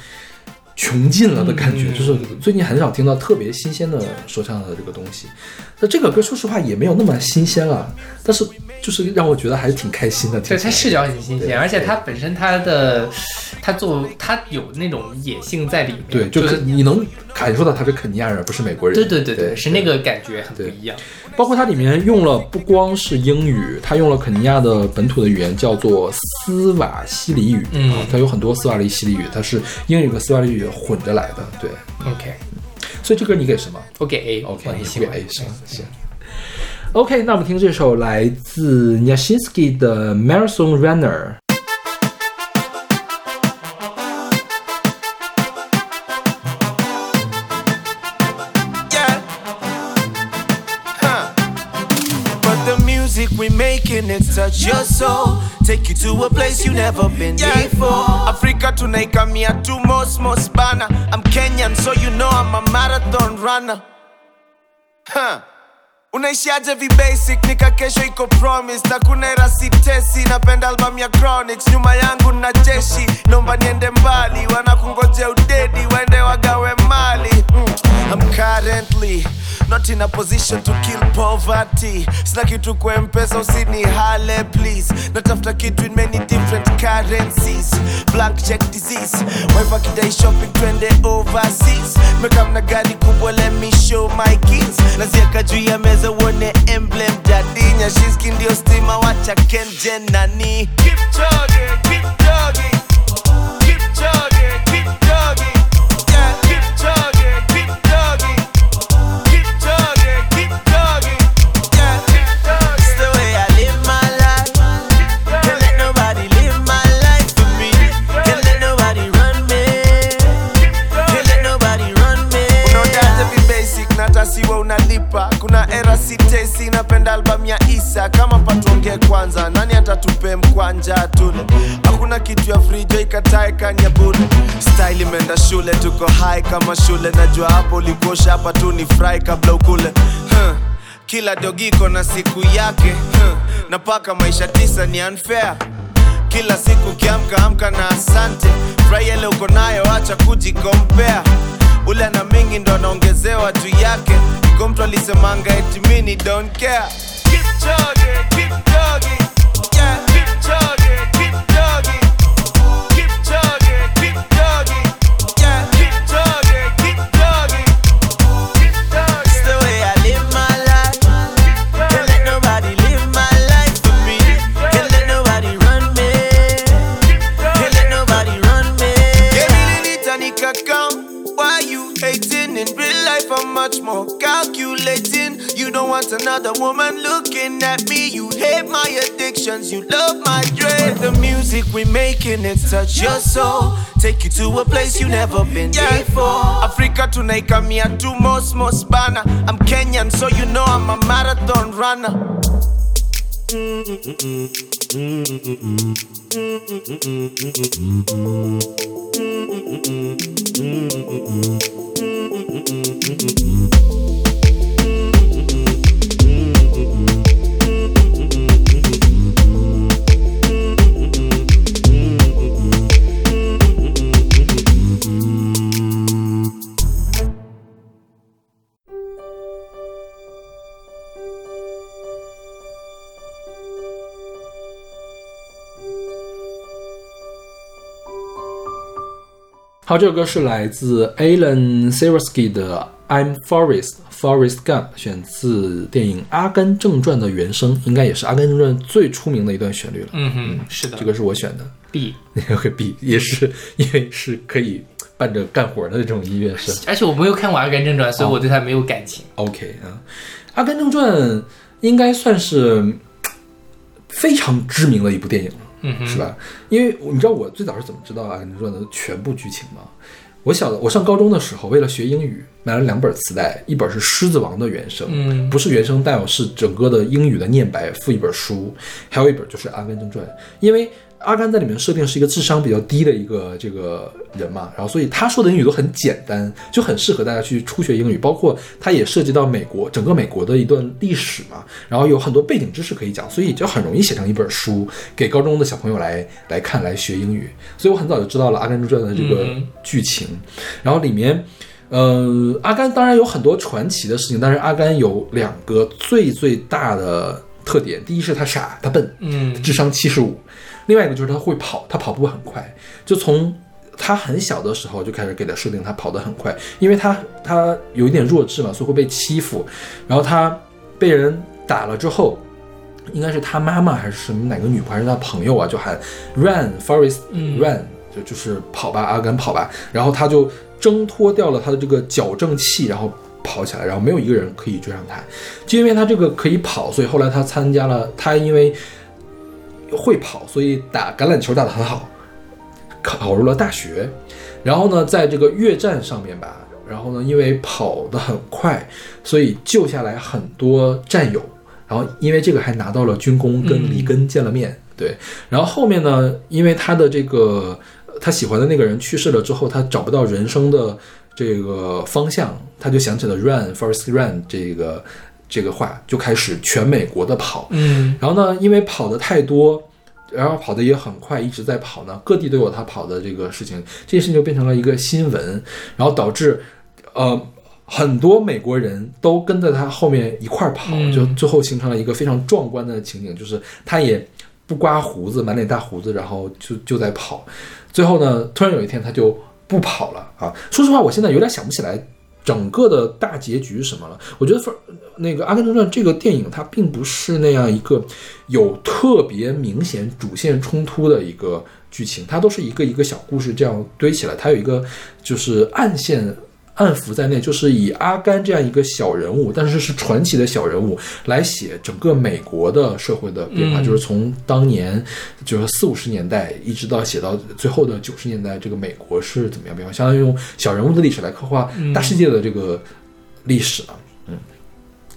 B: 穷尽了的感觉，就是最近很少听到特别新鲜的说唱的这个东西。那这个歌说实话也没有那么新鲜了，但是就是让我觉得还是挺开心的。听
A: 对，他视角很新鲜，而且他本身他的他做他有那种野性在里面。
B: 对，就
A: 就是
B: 是你能感受到他是肯尼亚人，不是美国人。
A: 对对对
B: 对，
A: 是那个感觉很不一样。
B: 包括它里面用了不光是英语，它用了肯尼亚的本土的语言叫做斯瓦西里语，
A: 嗯
B: 啊，它有很多斯瓦里西里语，它是英语和斯瓦里语混着来的，对。
A: OK，
B: 所以这歌你给什么
A: 我给
B: A，？OK，
A: 我很
B: 你给 A 是吗？行。OK，那我们听这首来自 Nyashinsky 的 Marathon Runner。
F: Yeah. Huh. But the music we making it touch your soul. Take you to a place you never been before. Africa tunaikamia tu most most bana. I'm Kenyan, so you know I'm a marathon runner. Huh. Unaishiaje vibasic nika kesho iko promise. Na kuna era sitesi napenda album ya chronics. Nyuma yangu na jeshi naomba niende mbali. Wanakungojea udedi waende wagawe mali. Mm. I'm currently not in a position to kill poverty. Sina kitu kwa mpesa usini hale please. Natafuta kitu in many different currencies. Blank check disease. Wife akidai shopping twende overseas. Mekamna gari kubwa let me show my kids. Nazieka juu ya meza mchezo wone emblem daddy nyashinski ndio stima wacha kenjen nani. Chugging keep chugging style shule tuko hai kama shule. Najua hapo ulikosha hapa tu ni fry kabla ukule. Huh. kila dogiko na siku yake. Huh. na paka maisha tisa ni unfair. Kila siku kiamka amka na asante. Furahi uko nayo acha kujikompea ule na mingi ndo anaongezewa juu yake. Iko mtu alisemanga eti mini don't care. Keep jogging, keep jogging, Yeah, keep chugging, much more calculating. You don't want another woman looking at me. You hate my addictions, you love my dread. The music we making it touch your soul. Take you to a place you never been before. Africa tunaikamia to most most bana. I'm Kenyan, so you know I'm a marathon runner.
B: 好，这首歌是来自 Alan Seversky 的《I'm Forest Forest Gump》，选自电影《阿甘正传》的原声，应该也是《阿甘正传》最出名的一段旋律了。
A: 嗯哼，是的，
B: 这个是我选的。
A: B，
B: 那个 B 也是因为是可以伴着干活的那种音乐声。
A: 而且我没有看过《阿甘正传》，所以我对他没有感情。
B: OK 啊，《阿甘正传》应该算是非常知名的一部电影了，
A: 嗯，
B: 是吧？因为你知道我最早是怎么知道《阿甘正传》的全部剧情吗？我小的，我上高中的时候，为了学英语，买了两本磁带，一本是《狮子王》的原声，
A: 嗯
B: 不是原声带哦，是整个的英语的念白附一本书，还有一本就是《阿甘正传》，因为。阿甘在里面设定是一个智商比较低的一个这个人嘛，然后所以他说的英语都很简单，就很适合大家去初学英语。包括他也涉及到美国整个美国的一段历史嘛，然后有很多背景知识可以讲，所以就很容易写成一本书给高中的小朋友来来看来学英语。所以我很早就知道了《阿甘正传》的这个
A: 嗯
B: 剧情，然后里面。呃，阿甘当然有很多传奇的事情，但是阿甘有两个最最大的特点，第一是他傻，他笨，
A: 嗯
B: 智商七十五；另外一个就是他会跑，他跑步很快，就从他很小的时候就开始给他设定他跑得很快，因为他他有一点弱智嘛，所以会被欺负，然后他被人打了之后。应该是他妈妈还是什么哪个女仆还是他朋友啊，就喊 run Forest
A: 嗯
B: run，、就就是跑吧，阿甘跑吧。然后他就挣脱掉了他的这个矫正器，然后跑起来，然后没有一个人可以追上他。就因为他这个可以跑，所以后来他参加了，他因为会跑，所以打橄榄球打得很好，考入了大学。然后呢，在这个越战上面吧，然后呢，因为跑得很快，所以救下来很多战友。然后因为这个还拿到了军功，跟里根见了面。对，然后后面呢，因为他的这个他喜欢的那个人去世了之后，他找不到人生的这个方向，他就想起了 “run first run” 这个这个话，就开始全美国的跑。
A: 嗯
B: 然后呢，因为跑的太多，然后跑的也很快，一直在跑呢，各地都有他跑的这个事情，这件事情就变成了一个新闻，然后导致呃很多美国人都跟在他后面一块儿跑，
A: 嗯
B: 就最后形成了一个非常壮观的情景，就是他也不刮胡子，满脸大胡子，然后就就在跑，最后呢，突然有一天他就不跑了啊！说实话，我现在有点想不起来。整个的大结局什么了？我觉得《那个阿甘正传》这个电影，它并不是那样一个有特别明显主线冲突的一个剧情，它都是一个一个小故事这样堆起来，它有一个就是暗线暗伏在内，就是以阿甘这样一个小人物，但是是传奇的小人物来写整个美国的社会的变化，
A: 嗯
B: 就是从当年就是四五十年代一直到写到最后的九十年代，这个美国是怎么样变化，相当于用小人物的历史来刻画大世界的这个历史了。嗯，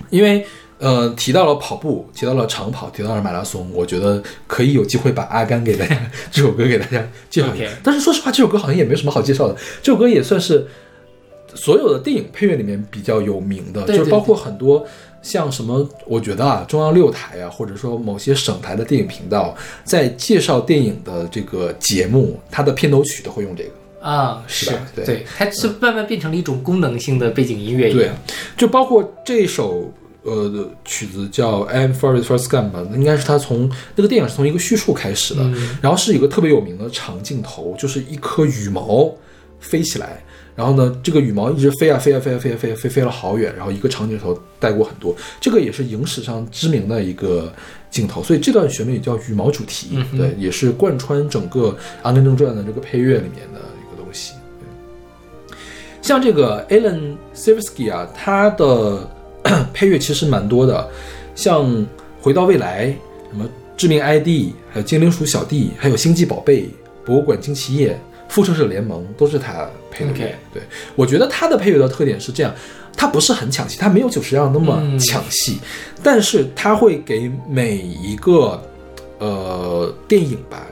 B: 因为呃，提到了跑步，提到了长跑，提到了马拉松，我觉得可以有机会把《阿甘》给大家 这首歌给大家介绍一下。但是说实话，这首歌好像也没什么好介绍的。这首歌也算是所有的电影配乐里面比较有名的，
A: 对对
B: 就是包括很多像什么，我觉得啊，中央六台啊，或者说某些省台的电影频道，在介绍电影的这个节目，它的片头曲都会用这个。
A: 啊，是
B: 是对
A: 对，它是慢慢变成了一种功能性的背景音乐一
B: 对。，就包括这首呃曲子叫《I'm Forest First Gun》吧，应该是他从那个电影是从一个叙述开始的，
A: 嗯
B: 然后是一个特别有名的长镜头，就是一颗羽毛飞起来。然后呢，这个羽毛一直飞啊飞啊飞啊飞啊飞啊飞飞了好远，然后一个长镜头带过很多，这个也是影史上知名的一个镜头，所以这段旋律叫羽毛主题，
A: 嗯
B: 对，也是贯穿整个《阿甘正传》的这个配乐里面的一个东西。对像这个 Alan Silversky 啊，他的 配乐其实蛮多的，像《回到未来》、什么《致命 ID》、还有《精灵鼠小弟》、还有《星际宝贝》、《博物馆惊奇夜》、《复仇者联盟》都是他配的乐。
A: OK
B: 对，我觉得他的配乐的特点是这样，他不是很抢戏，他没有久石让那么
A: 嗯。
B: 抢戏，但是他会给每一个呃电影吧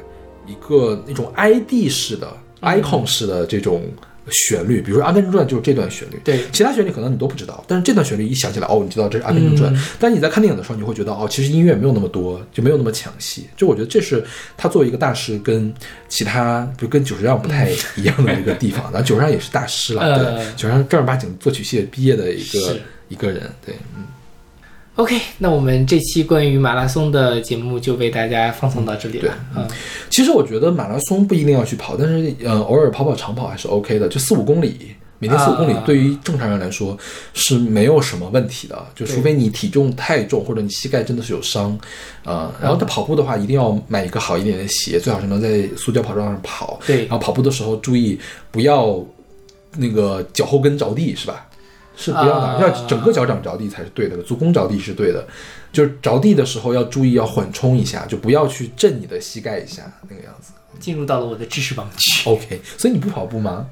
B: 一个那种 ID 式的、icon 式的这种旋律，比如说《阿甘正传》就是这段旋律，
A: 对
B: 其他旋律可能你都不知道，但是这段旋律一想起来，哦，你知道这是《阿甘正传》
A: 嗯
B: 但你在看电影的时候，你会觉得，哦，其实音乐没有那么多，就没有那么抢戏。就我觉得这是他作为一个大师跟其他，比如跟久石让不太一样的一个地方。然后久石让也是大师了，对，
A: 呃
B: 久石让正儿八经作曲系毕业的一个一个人，对，嗯。
A: OK，那我们这期关于马拉松的节目就为大家放送到这里了。嗯，
B: 其实我觉得马拉松不一定要去跑，但是呃，偶尔跑跑长跑还是 OK 的，就四五公里。每天四五公里
A: 啊
B: 对于正常人来说是没有什么问题的，就除非你体重太重或者你膝盖真的是有伤，啊、然后他跑步的话一定要买一个好一点的鞋，最好是能在塑胶跑道上跑。
A: 对
B: 然后跑步的时候注意不要那个脚后跟着地，是吧？是不要的，
A: 啊
B: 要整个脚掌着地才是对的，足弓着地是对的。就是着地的时候要注意要缓冲一下，就不要去震你的膝盖一下那个样子。
A: 进入到了我的知识盲区。
B: OK，所以你不跑步吗？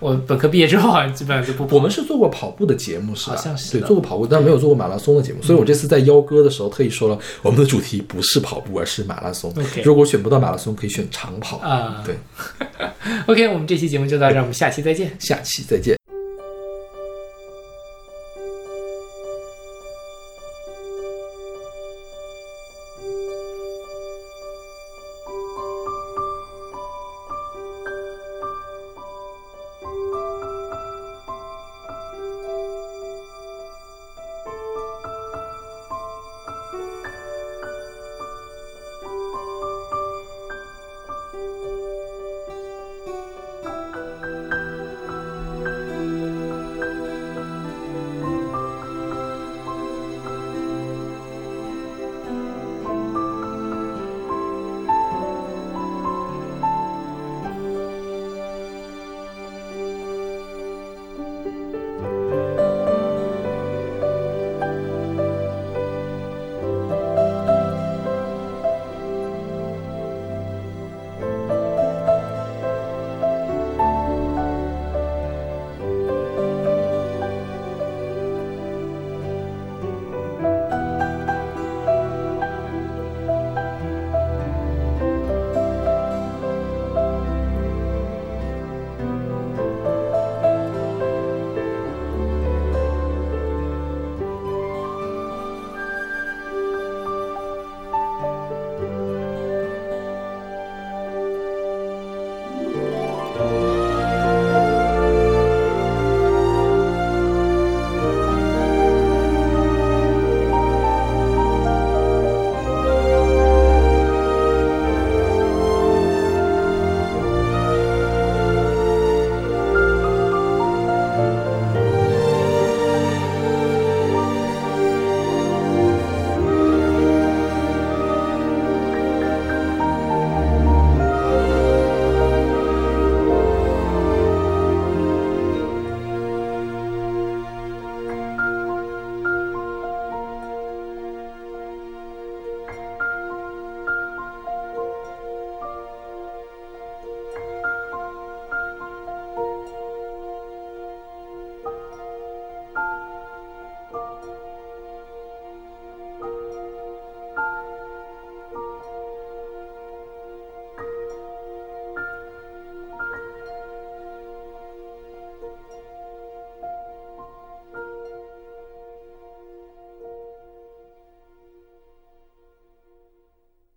A: 我本科毕业之后好像基本上就不跑
B: 我们是做过跑步的节目，是吧？对，
A: 好像是的
B: 做过跑步，但没有做过马拉松的节目。所以我这次在邀歌的时候特意说了，我们的主题不是跑步，而是马拉松。
A: OK
B: 如果选不到马拉松，可以选长跑。
A: 啊
B: 对，
A: OK，我们这期节目就到这儿，我们下期再见。
B: 下期再见。